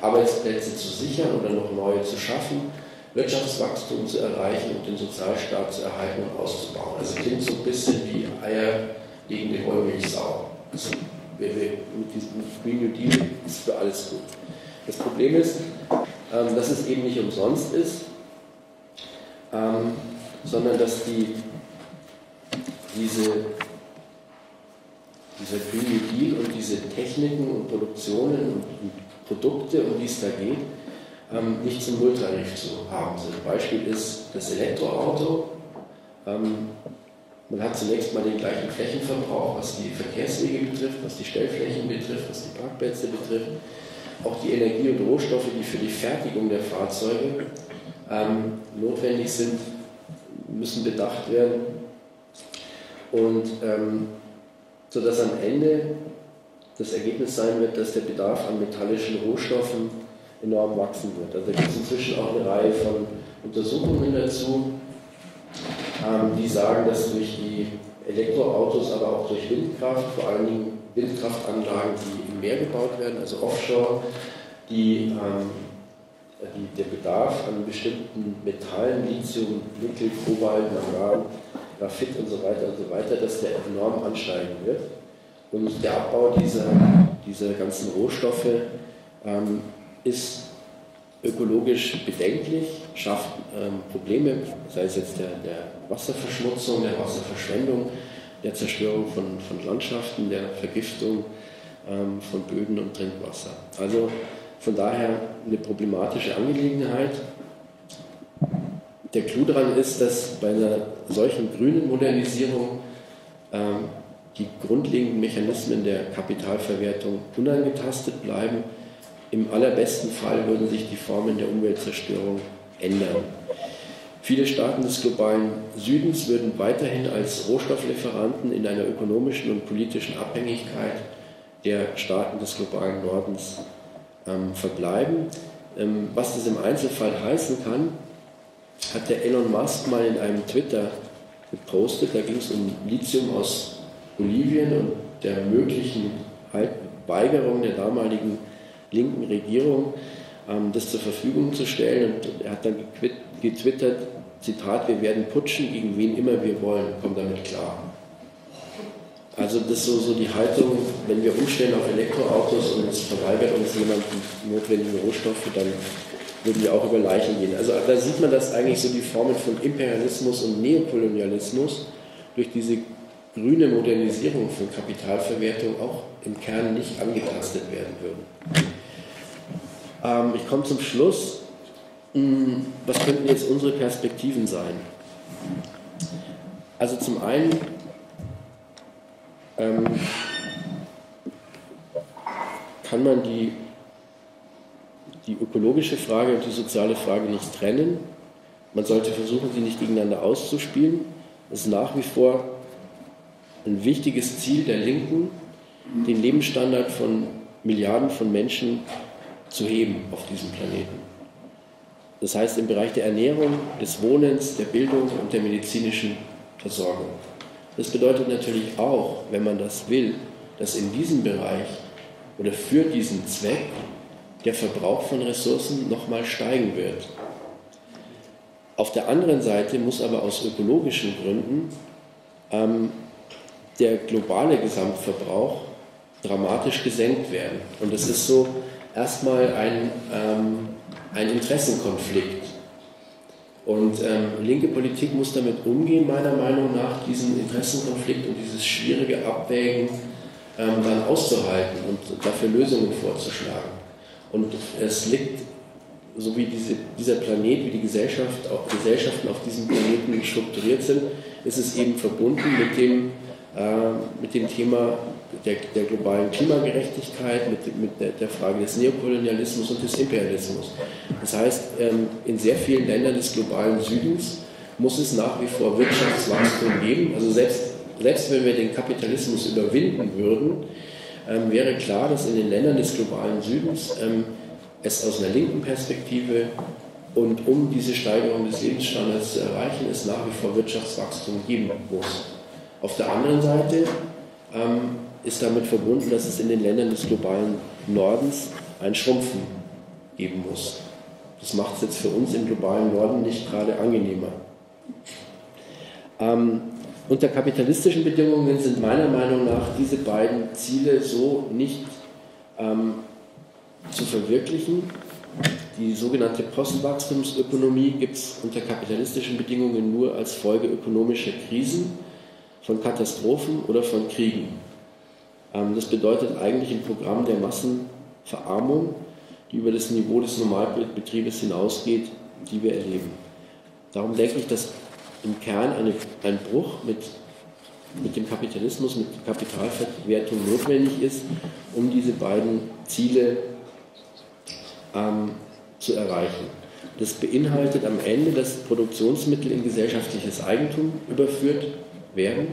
Arbeitsplätze zu sichern oder noch neue zu schaffen, Wirtschaftswachstum zu erreichen und den Sozialstaat zu erhalten und auszubauen. Also klingt so ein bisschen wie Eier gegen die Wollmilchsau. Also, mit diesem Green New Deal ist für alles gut. Das Problem ist, ähm, dass es eben nicht umsonst ist, ähm, sondern dass die, diese, dieser New Deal und diese Techniken und Produktionen und Produkte, um die es da geht, ähm, nicht zum Nulltarif zu haben sind. Beispiel ist das Elektroauto. man hat zunächst mal den gleichen Flächenverbrauch, was die Verkehrswege betrifft, was die Stellflächen betrifft, was die Parkplätze betrifft auch die Energie und Rohstoffe, die für die Fertigung der Fahrzeuge ähm, notwendig sind, müssen bedacht werden. Und ähm, sodass am Ende das Ergebnis sein wird, dass der Bedarf an metallischen Rohstoffen enorm wachsen wird. Also da gibt es inzwischen auch eine Reihe von Untersuchungen dazu, ähm, die sagen, dass durch die Elektroautos, aber auch durch Windkraft, vor allen Dingen Windkraftanlagen, die im Meer gebaut werden, also offshore, die, ähm, die der Bedarf an bestimmten Metallen, Lithium, Nickel, Kobalt, Mangan, Graphit und so weiter und so weiter, dass der enorm ansteigen wird. Und der Abbau dieser, dieser ganzen Rohstoffe ähm, ist ökologisch bedenklich, schafft ähm, Probleme, sei es jetzt der, der Wasserverschmutzung, der Wasserverschwendung, der Zerstörung von, von Landschaften, der Vergiftung ähm, von Böden und Trinkwasser. Also von daher eine problematische Angelegenheit. Der Clou daran ist, dass bei einer solchen grünen Modernisierung ähm, die grundlegenden Mechanismen der Kapitalverwertung unangetastet bleiben. Im allerbesten Fall würden sich die Formen der Umweltzerstörung ändern. Viele Staaten des globalen Südens würden weiterhin als Rohstofflieferanten in einer ökonomischen und politischen Abhängigkeit der Staaten des globalen Nordens ähm, verbleiben. Ähm, was das im Einzelfall heißen kann, hat der Elon Musk mal in einem Twitter gepostet. Da ging es um Lithium aus Bolivien und der möglichen Weigerung der damaligen linken Regierung, ähm, das zur Verfügung zu stellen. Und er hat dann getwittert, Zitat, wir werden putschen, gegen wen immer wir wollen, kommen damit klar. Also das ist so, so die Haltung, wenn wir umstellen auf Elektroautos und es verweigert uns jemand die notwendigen Rohstoffe, dann würden wir auch über Leichen gehen. Also da sieht man, dass eigentlich so die Formen von Imperialismus und Neokolonialismus durch diese grüne Modernisierung von Kapitalverwertung auch im Kern nicht angetastet werden würden. Ähm, ich komme zum Schluss. Hm, was könnten jetzt unsere Perspektiven sein? Also zum einen ähm, kann man die, die ökologische Frage und die soziale Frage nicht trennen. Man sollte versuchen, sie nicht gegeneinander auszuspielen. Es ist nach wie vor ein wichtiges Ziel der Linken, den Lebensstandard von Milliarden von Menschen zu heben auf diesem Planeten. Das heißt im Bereich der Ernährung, des Wohnens, der Bildung und der medizinischen Versorgung. Das bedeutet natürlich auch, wenn man das will, dass in diesem Bereich oder für diesen Zweck der Verbrauch von Ressourcen nochmal steigen wird. Auf der anderen Seite muss aber aus ökologischen Gründen ähm, der globale Gesamtverbrauch dramatisch gesenkt werden. Und das ist so erstmal ein, ähm, ein Interessenkonflikt. Und ähm, linke Politik muss damit umgehen, meiner Meinung nach, diesen Interessenkonflikt und dieses schwierige Abwägen ähm, dann auszuhalten und dafür Lösungen vorzuschlagen. Und es liegt, so wie diese, dieser Planet, wie die Gesellschaft, auch Gesellschaften auf diesem Planeten strukturiert sind, ist es eben verbunden mit dem, äh, mit dem Thema der, der globalen Klimagerechtigkeit, mit, mit der, der, Frage des Neokolonialismus und des Imperialismus. Das heißt, ähm, in sehr vielen Ländern des globalen Südens muss es nach wie vor Wirtschaftswachstum geben. Also selbst, selbst wenn wir den Kapitalismus überwinden würden, ähm, wäre klar, dass in den Ländern des globalen Südens ähm, es aus einer linken Perspektive und um diese Steigerung des Lebensstandards zu erreichen, es nach wie vor Wirtschaftswachstum geben muss. Auf der anderen Seite ähm, ist damit verbunden, dass es in den Ländern des globalen Nordens ein Schrumpfen geben muss. Das macht es jetzt für uns im globalen Norden nicht gerade angenehmer. Ähm, unter kapitalistischen Bedingungen sind meiner Meinung nach diese beiden Ziele so nicht ähm, zu verwirklichen. Die sogenannte Postwachstumsökonomie gibt es unter kapitalistischen Bedingungen nur als Folge ökonomischer Krisen, von Katastrophen oder von Kriegen. Ähm, das bedeutet eigentlich ein Programm der Massenverarmung, die über das Niveau des Normalbetriebes hinausgeht, die wir erleben. Darum denke ich, dass im Kern eine, ein Bruch mit, mit dem Kapitalismus, mit Kapitalverwertung notwendig ist, um diese beiden Ziele ähm, zu erreichen. Das beinhaltet am Ende, dass Produktionsmittel in gesellschaftliches Eigentum überführt werden.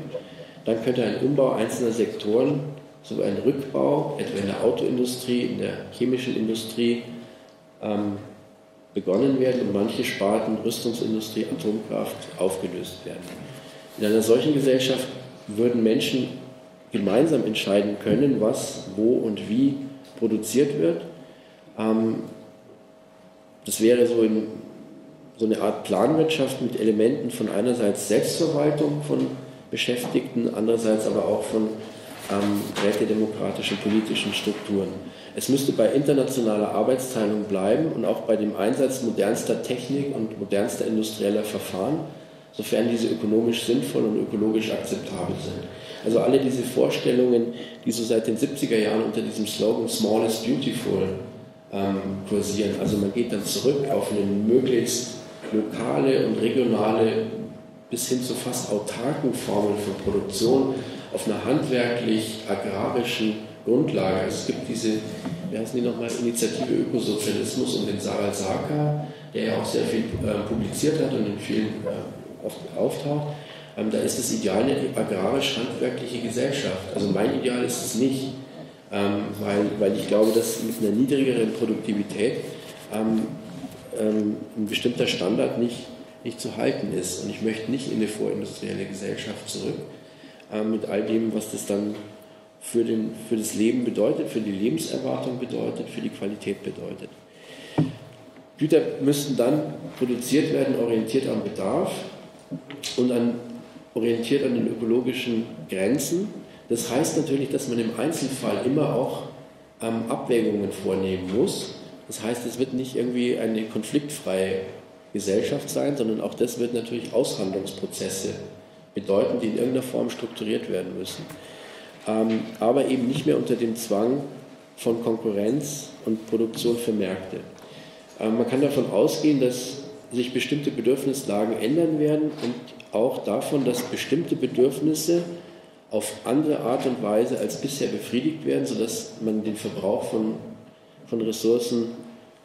Dann könnte ein Umbau einzelner Sektoren so ein Rückbau, etwa in der Autoindustrie, in der chemischen Industrie, ähm, begonnen werden und manche Sparten, Rüstungsindustrie, Atomkraft aufgelöst werden. In einer solchen Gesellschaft würden Menschen gemeinsam entscheiden können, was, wo und wie produziert wird. Ähm, das wäre so, in, so eine Art Planwirtschaft mit Elementen von einerseits Selbstverwaltung von Beschäftigten, andererseits aber auch von ähm, rätedemokratischen politischen Strukturen. Es müsste bei internationaler Arbeitsteilung bleiben und auch bei dem Einsatz modernster Technik und modernster industrieller Verfahren, sofern diese ökonomisch sinnvoll und ökologisch akzeptabel sind. Also alle diese Vorstellungen, die so seit den 70er Jahren unter diesem Slogan Small is Beautiful ähm, kursieren. Also man geht dann zurück auf eine möglichst lokale und regionale bis hin zu fast autarken Formen von Produktion auf einer handwerklich-agrarischen Grundlage. Es gibt diese, wie heißen die nochmal, Initiative Ökosozialismus und den Saral Saka, der ja auch sehr viel äh, publiziert hat und in vielen äh, oft auftaucht. Ähm, da ist das Ideal eine agrarisch-handwerkliche Gesellschaft. Also mein Ideal ist es nicht, ähm, weil, weil ich glaube, dass mit einer niedrigeren Produktivität ähm, ähm, ein bestimmter Standard nicht, nicht zu halten ist. Und ich möchte nicht in eine vorindustrielle Gesellschaft zurück, äh, mit all dem, was das dann für, den, für das Leben bedeutet, für die Lebenserwartung bedeutet, für die Qualität bedeutet. Güter müssten dann produziert werden, orientiert am Bedarf und an, orientiert an den ökologischen Grenzen. Das heißt natürlich, dass man im Einzelfall immer auch ähm, Abwägungen vornehmen muss. Das heißt, es wird nicht irgendwie eine konfliktfreie Gesellschaft sein, sondern auch das wird natürlich Aushandlungsprozesse bedeuten, die in irgendeiner Form strukturiert werden müssen. Ähm, aber eben nicht mehr unter dem Zwang von Konkurrenz und Produktion für Märkte. Ähm, man kann davon ausgehen, dass sich bestimmte Bedürfnislagen ändern werden und auch davon, dass bestimmte Bedürfnisse auf andere Art und Weise als bisher befriedigt werden, sodass man den Verbrauch von, von Ressourcen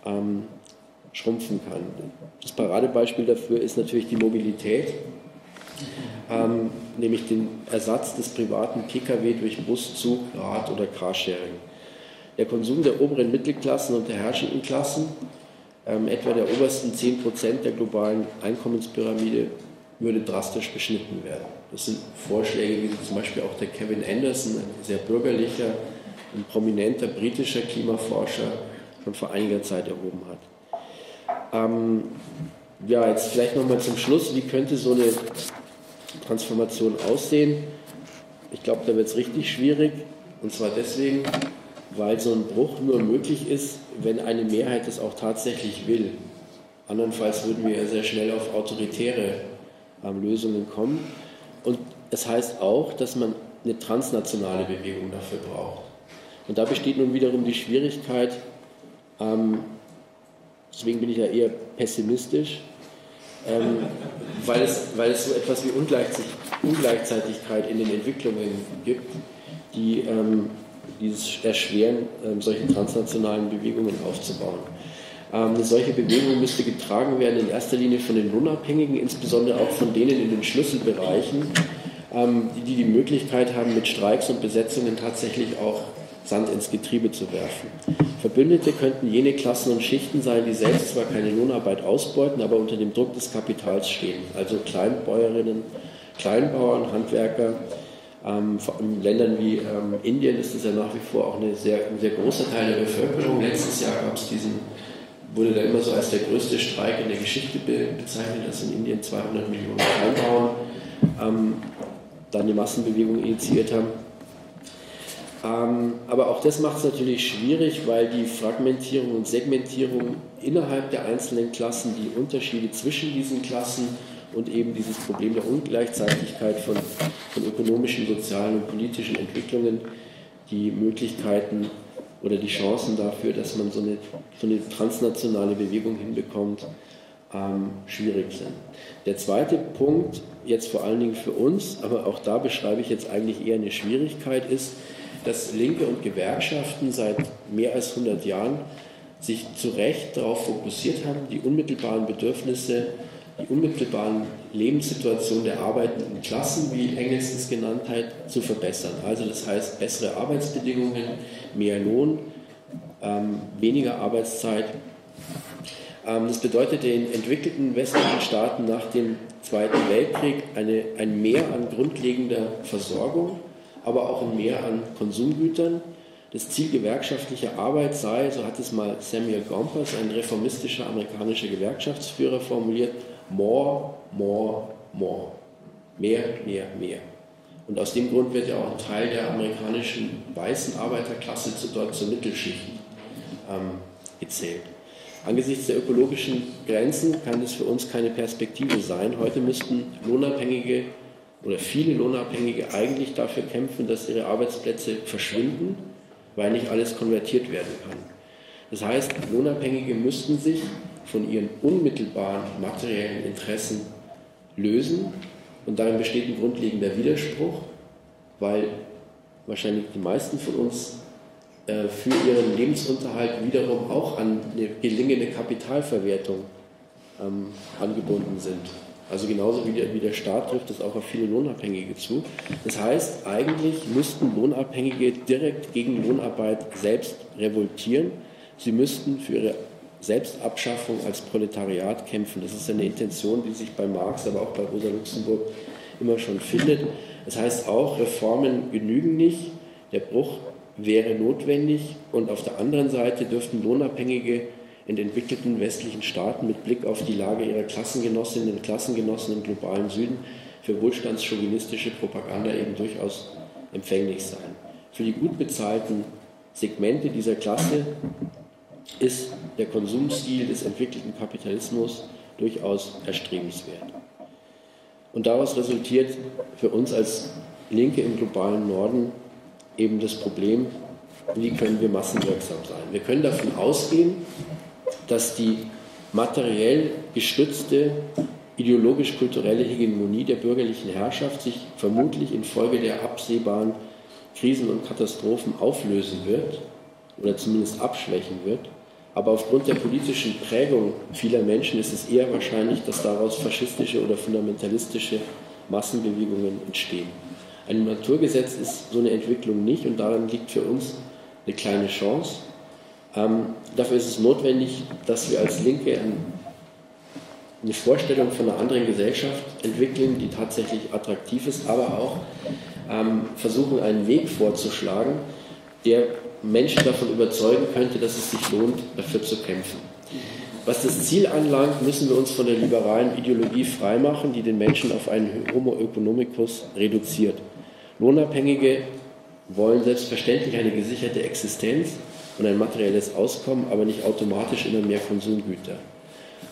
ähm, schrumpfen kann. Das Paradebeispiel dafür ist natürlich die Mobilität ähm, nämlich den Ersatz des privaten Pkw durch Bus, Zug, Rad oder Carsharing. Der Konsum der oberen Mittelklassen und der herrschenden Klassen, ähm, etwa der obersten 10% der globalen Einkommenspyramide, würde drastisch beschnitten werden. Das sind Vorschläge, wie zum Beispiel auch der Kevin Anderson, ein sehr bürgerlicher und prominenter britischer Klimaforscher, schon vor einiger Zeit erhoben hat. Ähm, ja, jetzt vielleicht nochmal zum Schluss, wie könnte so eine Transformation aussehen. Ich glaube, da wird es richtig schwierig. Und zwar deswegen, weil so ein Bruch nur möglich ist, wenn eine Mehrheit das auch tatsächlich will. Andernfalls würden wir ja sehr schnell auf autoritäre ähm, Lösungen kommen. Und es heißt auch, dass man eine transnationale Bewegung dafür braucht. Und da besteht nun wiederum die Schwierigkeit, ähm, deswegen bin ich ja eher pessimistisch, ähm, weil, es, weil es so etwas wie Ungleichzeitigkeit in den Entwicklungen gibt, die ähm, dieses erschweren, ähm, solche transnationalen Bewegungen aufzubauen. Ähm, eine solche Bewegung müsste getragen werden in erster Linie von den Lohnabhängigen, insbesondere auch von denen in den Schlüsselbereichen, ähm, die die Möglichkeit haben, mit Streiks und Besetzungen tatsächlich auch Sand ins Getriebe zu werfen. Verbündete könnten jene Klassen und Schichten sein, die selbst zwar keine Lohnarbeit ausbeuten, aber unter dem Druck des Kapitals stehen. Also Kleinbäuerinnen, Kleinbauern, Handwerker. Ähm, in Ländern wie ähm, Indien ist das ja nach wie vor auch eine sehr, ein sehr großer Teil der Bevölkerung. Letztes Jahr gab es diesen, wurde da immer so als der größte Streik in der Geschichte be bezeichnet, dass in Indien 200 Millionen Kleinbauern ähm, dann eine Massenbewegung initiiert haben. Ähm, aber auch das macht es natürlich schwierig, weil die Fragmentierung und Segmentierung innerhalb der einzelnen Klassen, die Unterschiede zwischen diesen Klassen und eben dieses Problem der Ungleichzeitigkeit von, von ökonomischen, sozialen und politischen Entwicklungen, die Möglichkeiten oder die Chancen dafür, dass man so eine, so eine transnationale Bewegung hinbekommt, ähm, schwierig sind. Der zweite Punkt, jetzt vor allen Dingen für uns, aber auch da beschreibe ich jetzt eigentlich eher eine Schwierigkeit, ist, dass Linke und Gewerkschaften seit mehr als 100 Jahren sich zu Recht darauf fokussiert haben, die unmittelbaren Bedürfnisse, die unmittelbaren Lebenssituationen der arbeitenden Klassen, wie Engels es genannt hat, zu verbessern. Also das heißt bessere Arbeitsbedingungen, mehr Lohn, ähm, weniger Arbeitszeit. Ähm, das bedeutete in entwickelten westlichen Staaten nach dem Zweiten Weltkrieg eine, ein Mehr an grundlegender Versorgung, aber auch ein Mehr an Konsumgütern. Das Ziel gewerkschaftlicher Arbeit sei, so hat es mal Samuel Gompers, ein reformistischer amerikanischer Gewerkschaftsführer, formuliert, more, more, more. Mehr, mehr, mehr. Und aus dem Grund wird ja auch ein Teil der amerikanischen weißen Arbeiterklasse zu, dort zur Mittelschicht ähm, gezählt. Angesichts der ökologischen Grenzen kann das für uns keine Perspektive sein. Heute müssten Lohnabhängige oder viele Lohnabhängige eigentlich dafür kämpfen, dass ihre Arbeitsplätze verschwinden, weil nicht alles konvertiert werden kann. Das heißt, Lohnabhängige müssten sich von ihren unmittelbaren materiellen Interessen lösen und darin besteht ein grundlegender Widerspruch, weil wahrscheinlich die meisten von uns äh, für ihren Lebensunterhalt wiederum auch an eine gelingende Kapitalverwertung ähm, angebunden sind. Also genauso wie der, wie der Staat trifft es auch auf viele Lohnabhängige zu. Das heißt, eigentlich müssten Lohnabhängige direkt gegen Lohnarbeit selbst revoltieren. Sie müssten für ihre Selbstabschaffung als Proletariat kämpfen. Das ist eine Intention, die sich bei Marx, aber auch bei Rosa Luxemburg immer schon findet. Das heißt auch, Reformen genügen nicht. Der Bruch wäre notwendig und auf der anderen Seite dürften Lohnabhängige in entwickelten westlichen Staaten mit Blick auf die Lage ihrer Klassengenossinnen und Klassengenossen im globalen Süden für wohlstandschauvinistische Propaganda eben durchaus empfänglich sein. Für die gut bezahlten Segmente dieser Klasse ist der Konsumstil des entwickelten Kapitalismus durchaus erstrebenswert. Und daraus resultiert für uns als Linke im globalen Norden eben das Problem, wie können wir massenwirksam sein. Wir können davon ausgehen, dass die materiell gestützte ideologisch-kulturelle Hegemonie der bürgerlichen Herrschaft sich vermutlich infolge der absehbaren Krisen und Katastrophen auflösen wird oder zumindest abschwächen wird. Aber aufgrund der politischen Prägung vieler Menschen ist es eher wahrscheinlich, dass daraus faschistische oder fundamentalistische Massenbewegungen entstehen. Ein Naturgesetz ist so eine Entwicklung nicht und daran liegt für uns eine kleine Chance. Ähm, dafür ist es notwendig, dass wir als Linke eine Vorstellung von einer anderen Gesellschaft entwickeln, die tatsächlich attraktiv ist, aber auch ähm, versuchen, einen Weg vorzuschlagen, der Menschen davon überzeugen könnte, dass es sich lohnt, dafür zu kämpfen. Was das Ziel anlangt, müssen wir uns von der liberalen Ideologie freimachen, die den Menschen auf einen Homo economicus reduziert. Lohnabhängige wollen selbstverständlich eine gesicherte Existenz und ein materielles Auskommen, aber nicht automatisch immer mehr Konsumgüter.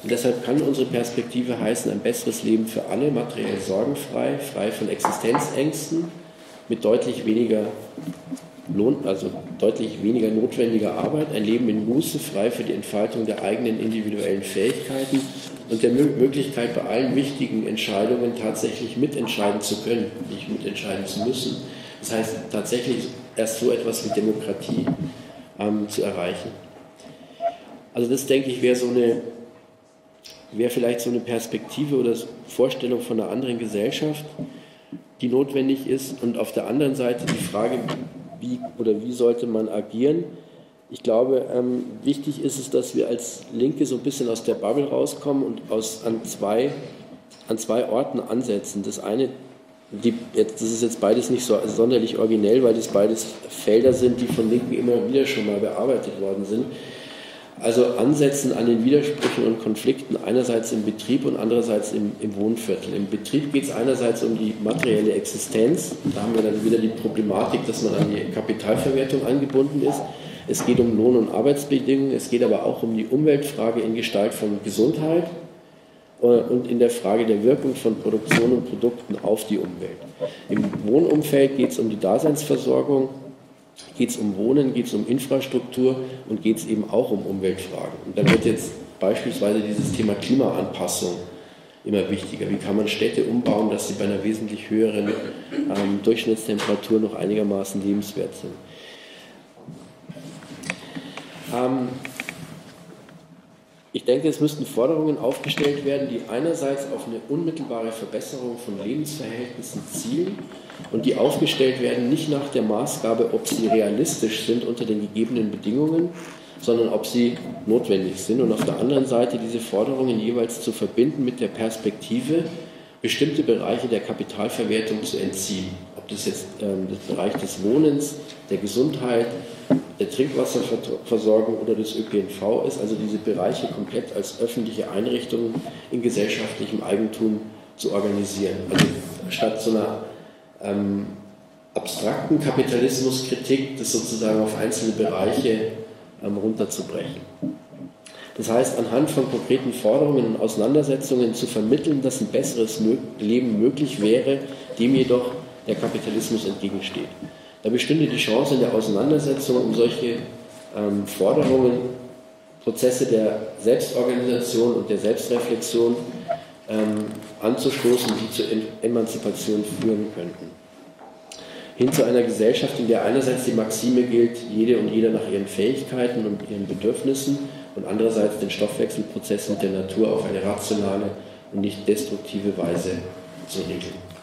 Und deshalb kann unsere Perspektive heißen, ein besseres Leben für alle, materiell sorgenfrei, frei von Existenzängsten, mit deutlich weniger Lohn, also deutlich weniger notwendiger Arbeit, ein Leben in Muße, frei für die Entfaltung der eigenen individuellen Fähigkeiten und der Möglichkeit, bei allen wichtigen Entscheidungen tatsächlich mitentscheiden zu können, nicht mitentscheiden zu müssen. Das heißt, tatsächlich erst so etwas wie Demokratie ähm, zu erreichen. Also das, denke ich, wäre so eine, wäre vielleicht so eine Perspektive oder Vorstellung von einer anderen Gesellschaft, die notwendig ist. Und auf der anderen Seite die Frage, wie oder wie sollte man agieren? Ich glaube, ähm, wichtig ist es, dass wir als Linke so ein bisschen aus der Bubble rauskommen und aus, an, zwei, an zwei Orten ansetzen. Das eine, die, jetzt, das ist jetzt beides nicht so sonderlich originell, weil das beides Felder sind, die von Linken immer wieder schon mal bearbeitet worden sind. Also ansetzen an den Widersprüchen und Konflikten einerseits im Betrieb und andererseits im, im Wohnviertel. Im Betrieb geht es einerseits um die materielle Existenz. Da haben wir dann wieder die Problematik, dass man an die Kapitalverwertung angebunden ist. Es geht um Lohn- und Arbeitsbedingungen. Es geht aber auch um die Umweltfrage in Gestalt von Gesundheit und in der Frage der Wirkung von Produktion und Produkten auf die Umwelt. Im Wohnumfeld geht es um die Daseinsversorgung geht es um Wohnen, geht es um Infrastruktur und geht es eben auch um Umweltfragen. Und da wird jetzt beispielsweise dieses Thema Klimaanpassung immer wichtiger. Wie kann man Städte umbauen, dass sie bei einer wesentlich höheren ähm, Durchschnittstemperatur noch einigermaßen lebenswert sind? Ähm, ich denke, es müssten Forderungen aufgestellt werden, die einerseits auf eine unmittelbare Verbesserung von Lebensverhältnissen zielen und die aufgestellt werden nicht nach der Maßgabe, ob sie realistisch sind unter den gegebenen Bedingungen, sondern ob sie notwendig sind. Und auf der anderen Seite diese Forderungen jeweils zu verbinden mit der Perspektive, bestimmte Bereiche der Kapitalverwertung zu entziehen. Ob das jetzt ähm, der Bereich des Wohnens, der Gesundheit, der Trinkwasserversorgung oder des ÖPNV ist, also diese Bereiche komplett als öffentliche Einrichtungen in gesellschaftlichem Eigentum zu organisieren. Also statt so einer ähm, abstrakten Kapitalismuskritik, das sozusagen auf einzelne Bereiche ähm, runterzubrechen. Das heißt, anhand von konkreten Forderungen und Auseinandersetzungen zu vermitteln, dass ein besseres Leben möglich wäre, dem jedoch der Kapitalismus entgegensteht. Da bestünde die Chance in der Auseinandersetzung um solche ähm, Forderungen, Prozesse der Selbstorganisation und der Selbstreflexion ähm, anzustoßen, die zur Emanzipation führen könnten. Hin zu einer Gesellschaft, in der einerseits die Maxime gilt, jede und jeder nach ihren Fähigkeiten und ihren Bedürfnissen und andererseits den Stoffwechselprozess mit der Natur auf eine rationale und nicht destruktive Weise zu regeln.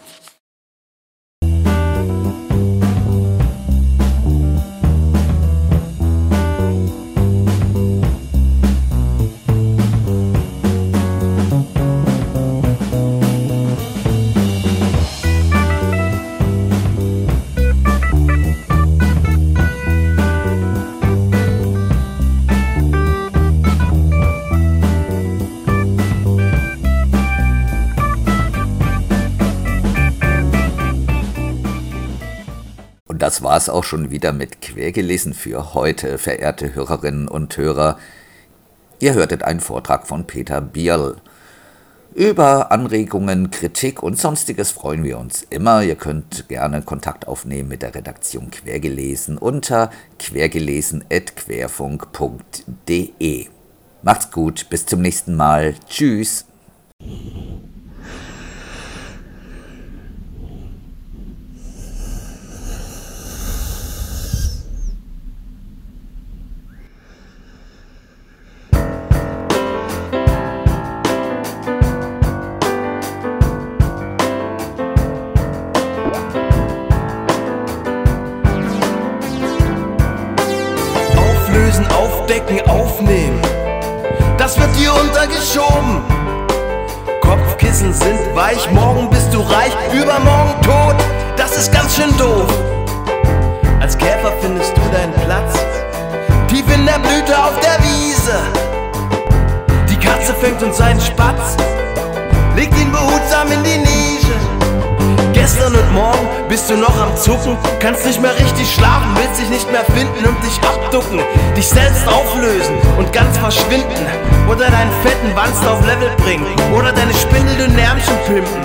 Das war's auch schon wieder mit Quergelesen für heute, verehrte Hörerinnen und Hörer. Ihr hörtet einen Vortrag von Peter Bierl. Über Anregungen, Kritik und sonstiges freuen wir uns immer. Ihr könnt gerne Kontakt aufnehmen mit der Redaktion Quergelesen unter quergelesen.querfunk.de. Macht's gut, bis zum nächsten Mal. Tschüss. Untergeschoben. Kopfkissen sind weich, morgen bist du reich, übermorgen tot. Das ist ganz schön doof. Als Käfer findest du deinen Platz, tief in der Blüte auf der Wiese. Die Katze fängt uns seinen Spatz, legt ihn behutsam in die Nische. Gestern und morgen bist du noch am Zucken, kannst nicht mehr richtig schlafen, willst dich nicht mehr finden und dich abducken, dich selbst auflösen und ganz verschwinden. Oder deinen fetten Wanst auf Level bringen, oder deine spindelnden Ärmchen pimpen.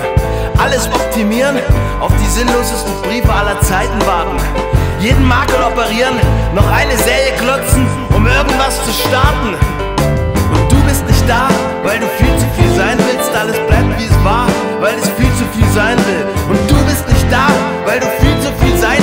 Alles optimieren, auf die sinnlosesten Briefe aller Zeiten warten. Jeden Makel operieren, noch eine Serie klotzen, um irgendwas zu starten. Bist nicht da, weil du viel zu viel sein willst, alles bleibt wie es war, weil es viel zu viel sein will. Und du bist nicht da, weil du viel zu viel sein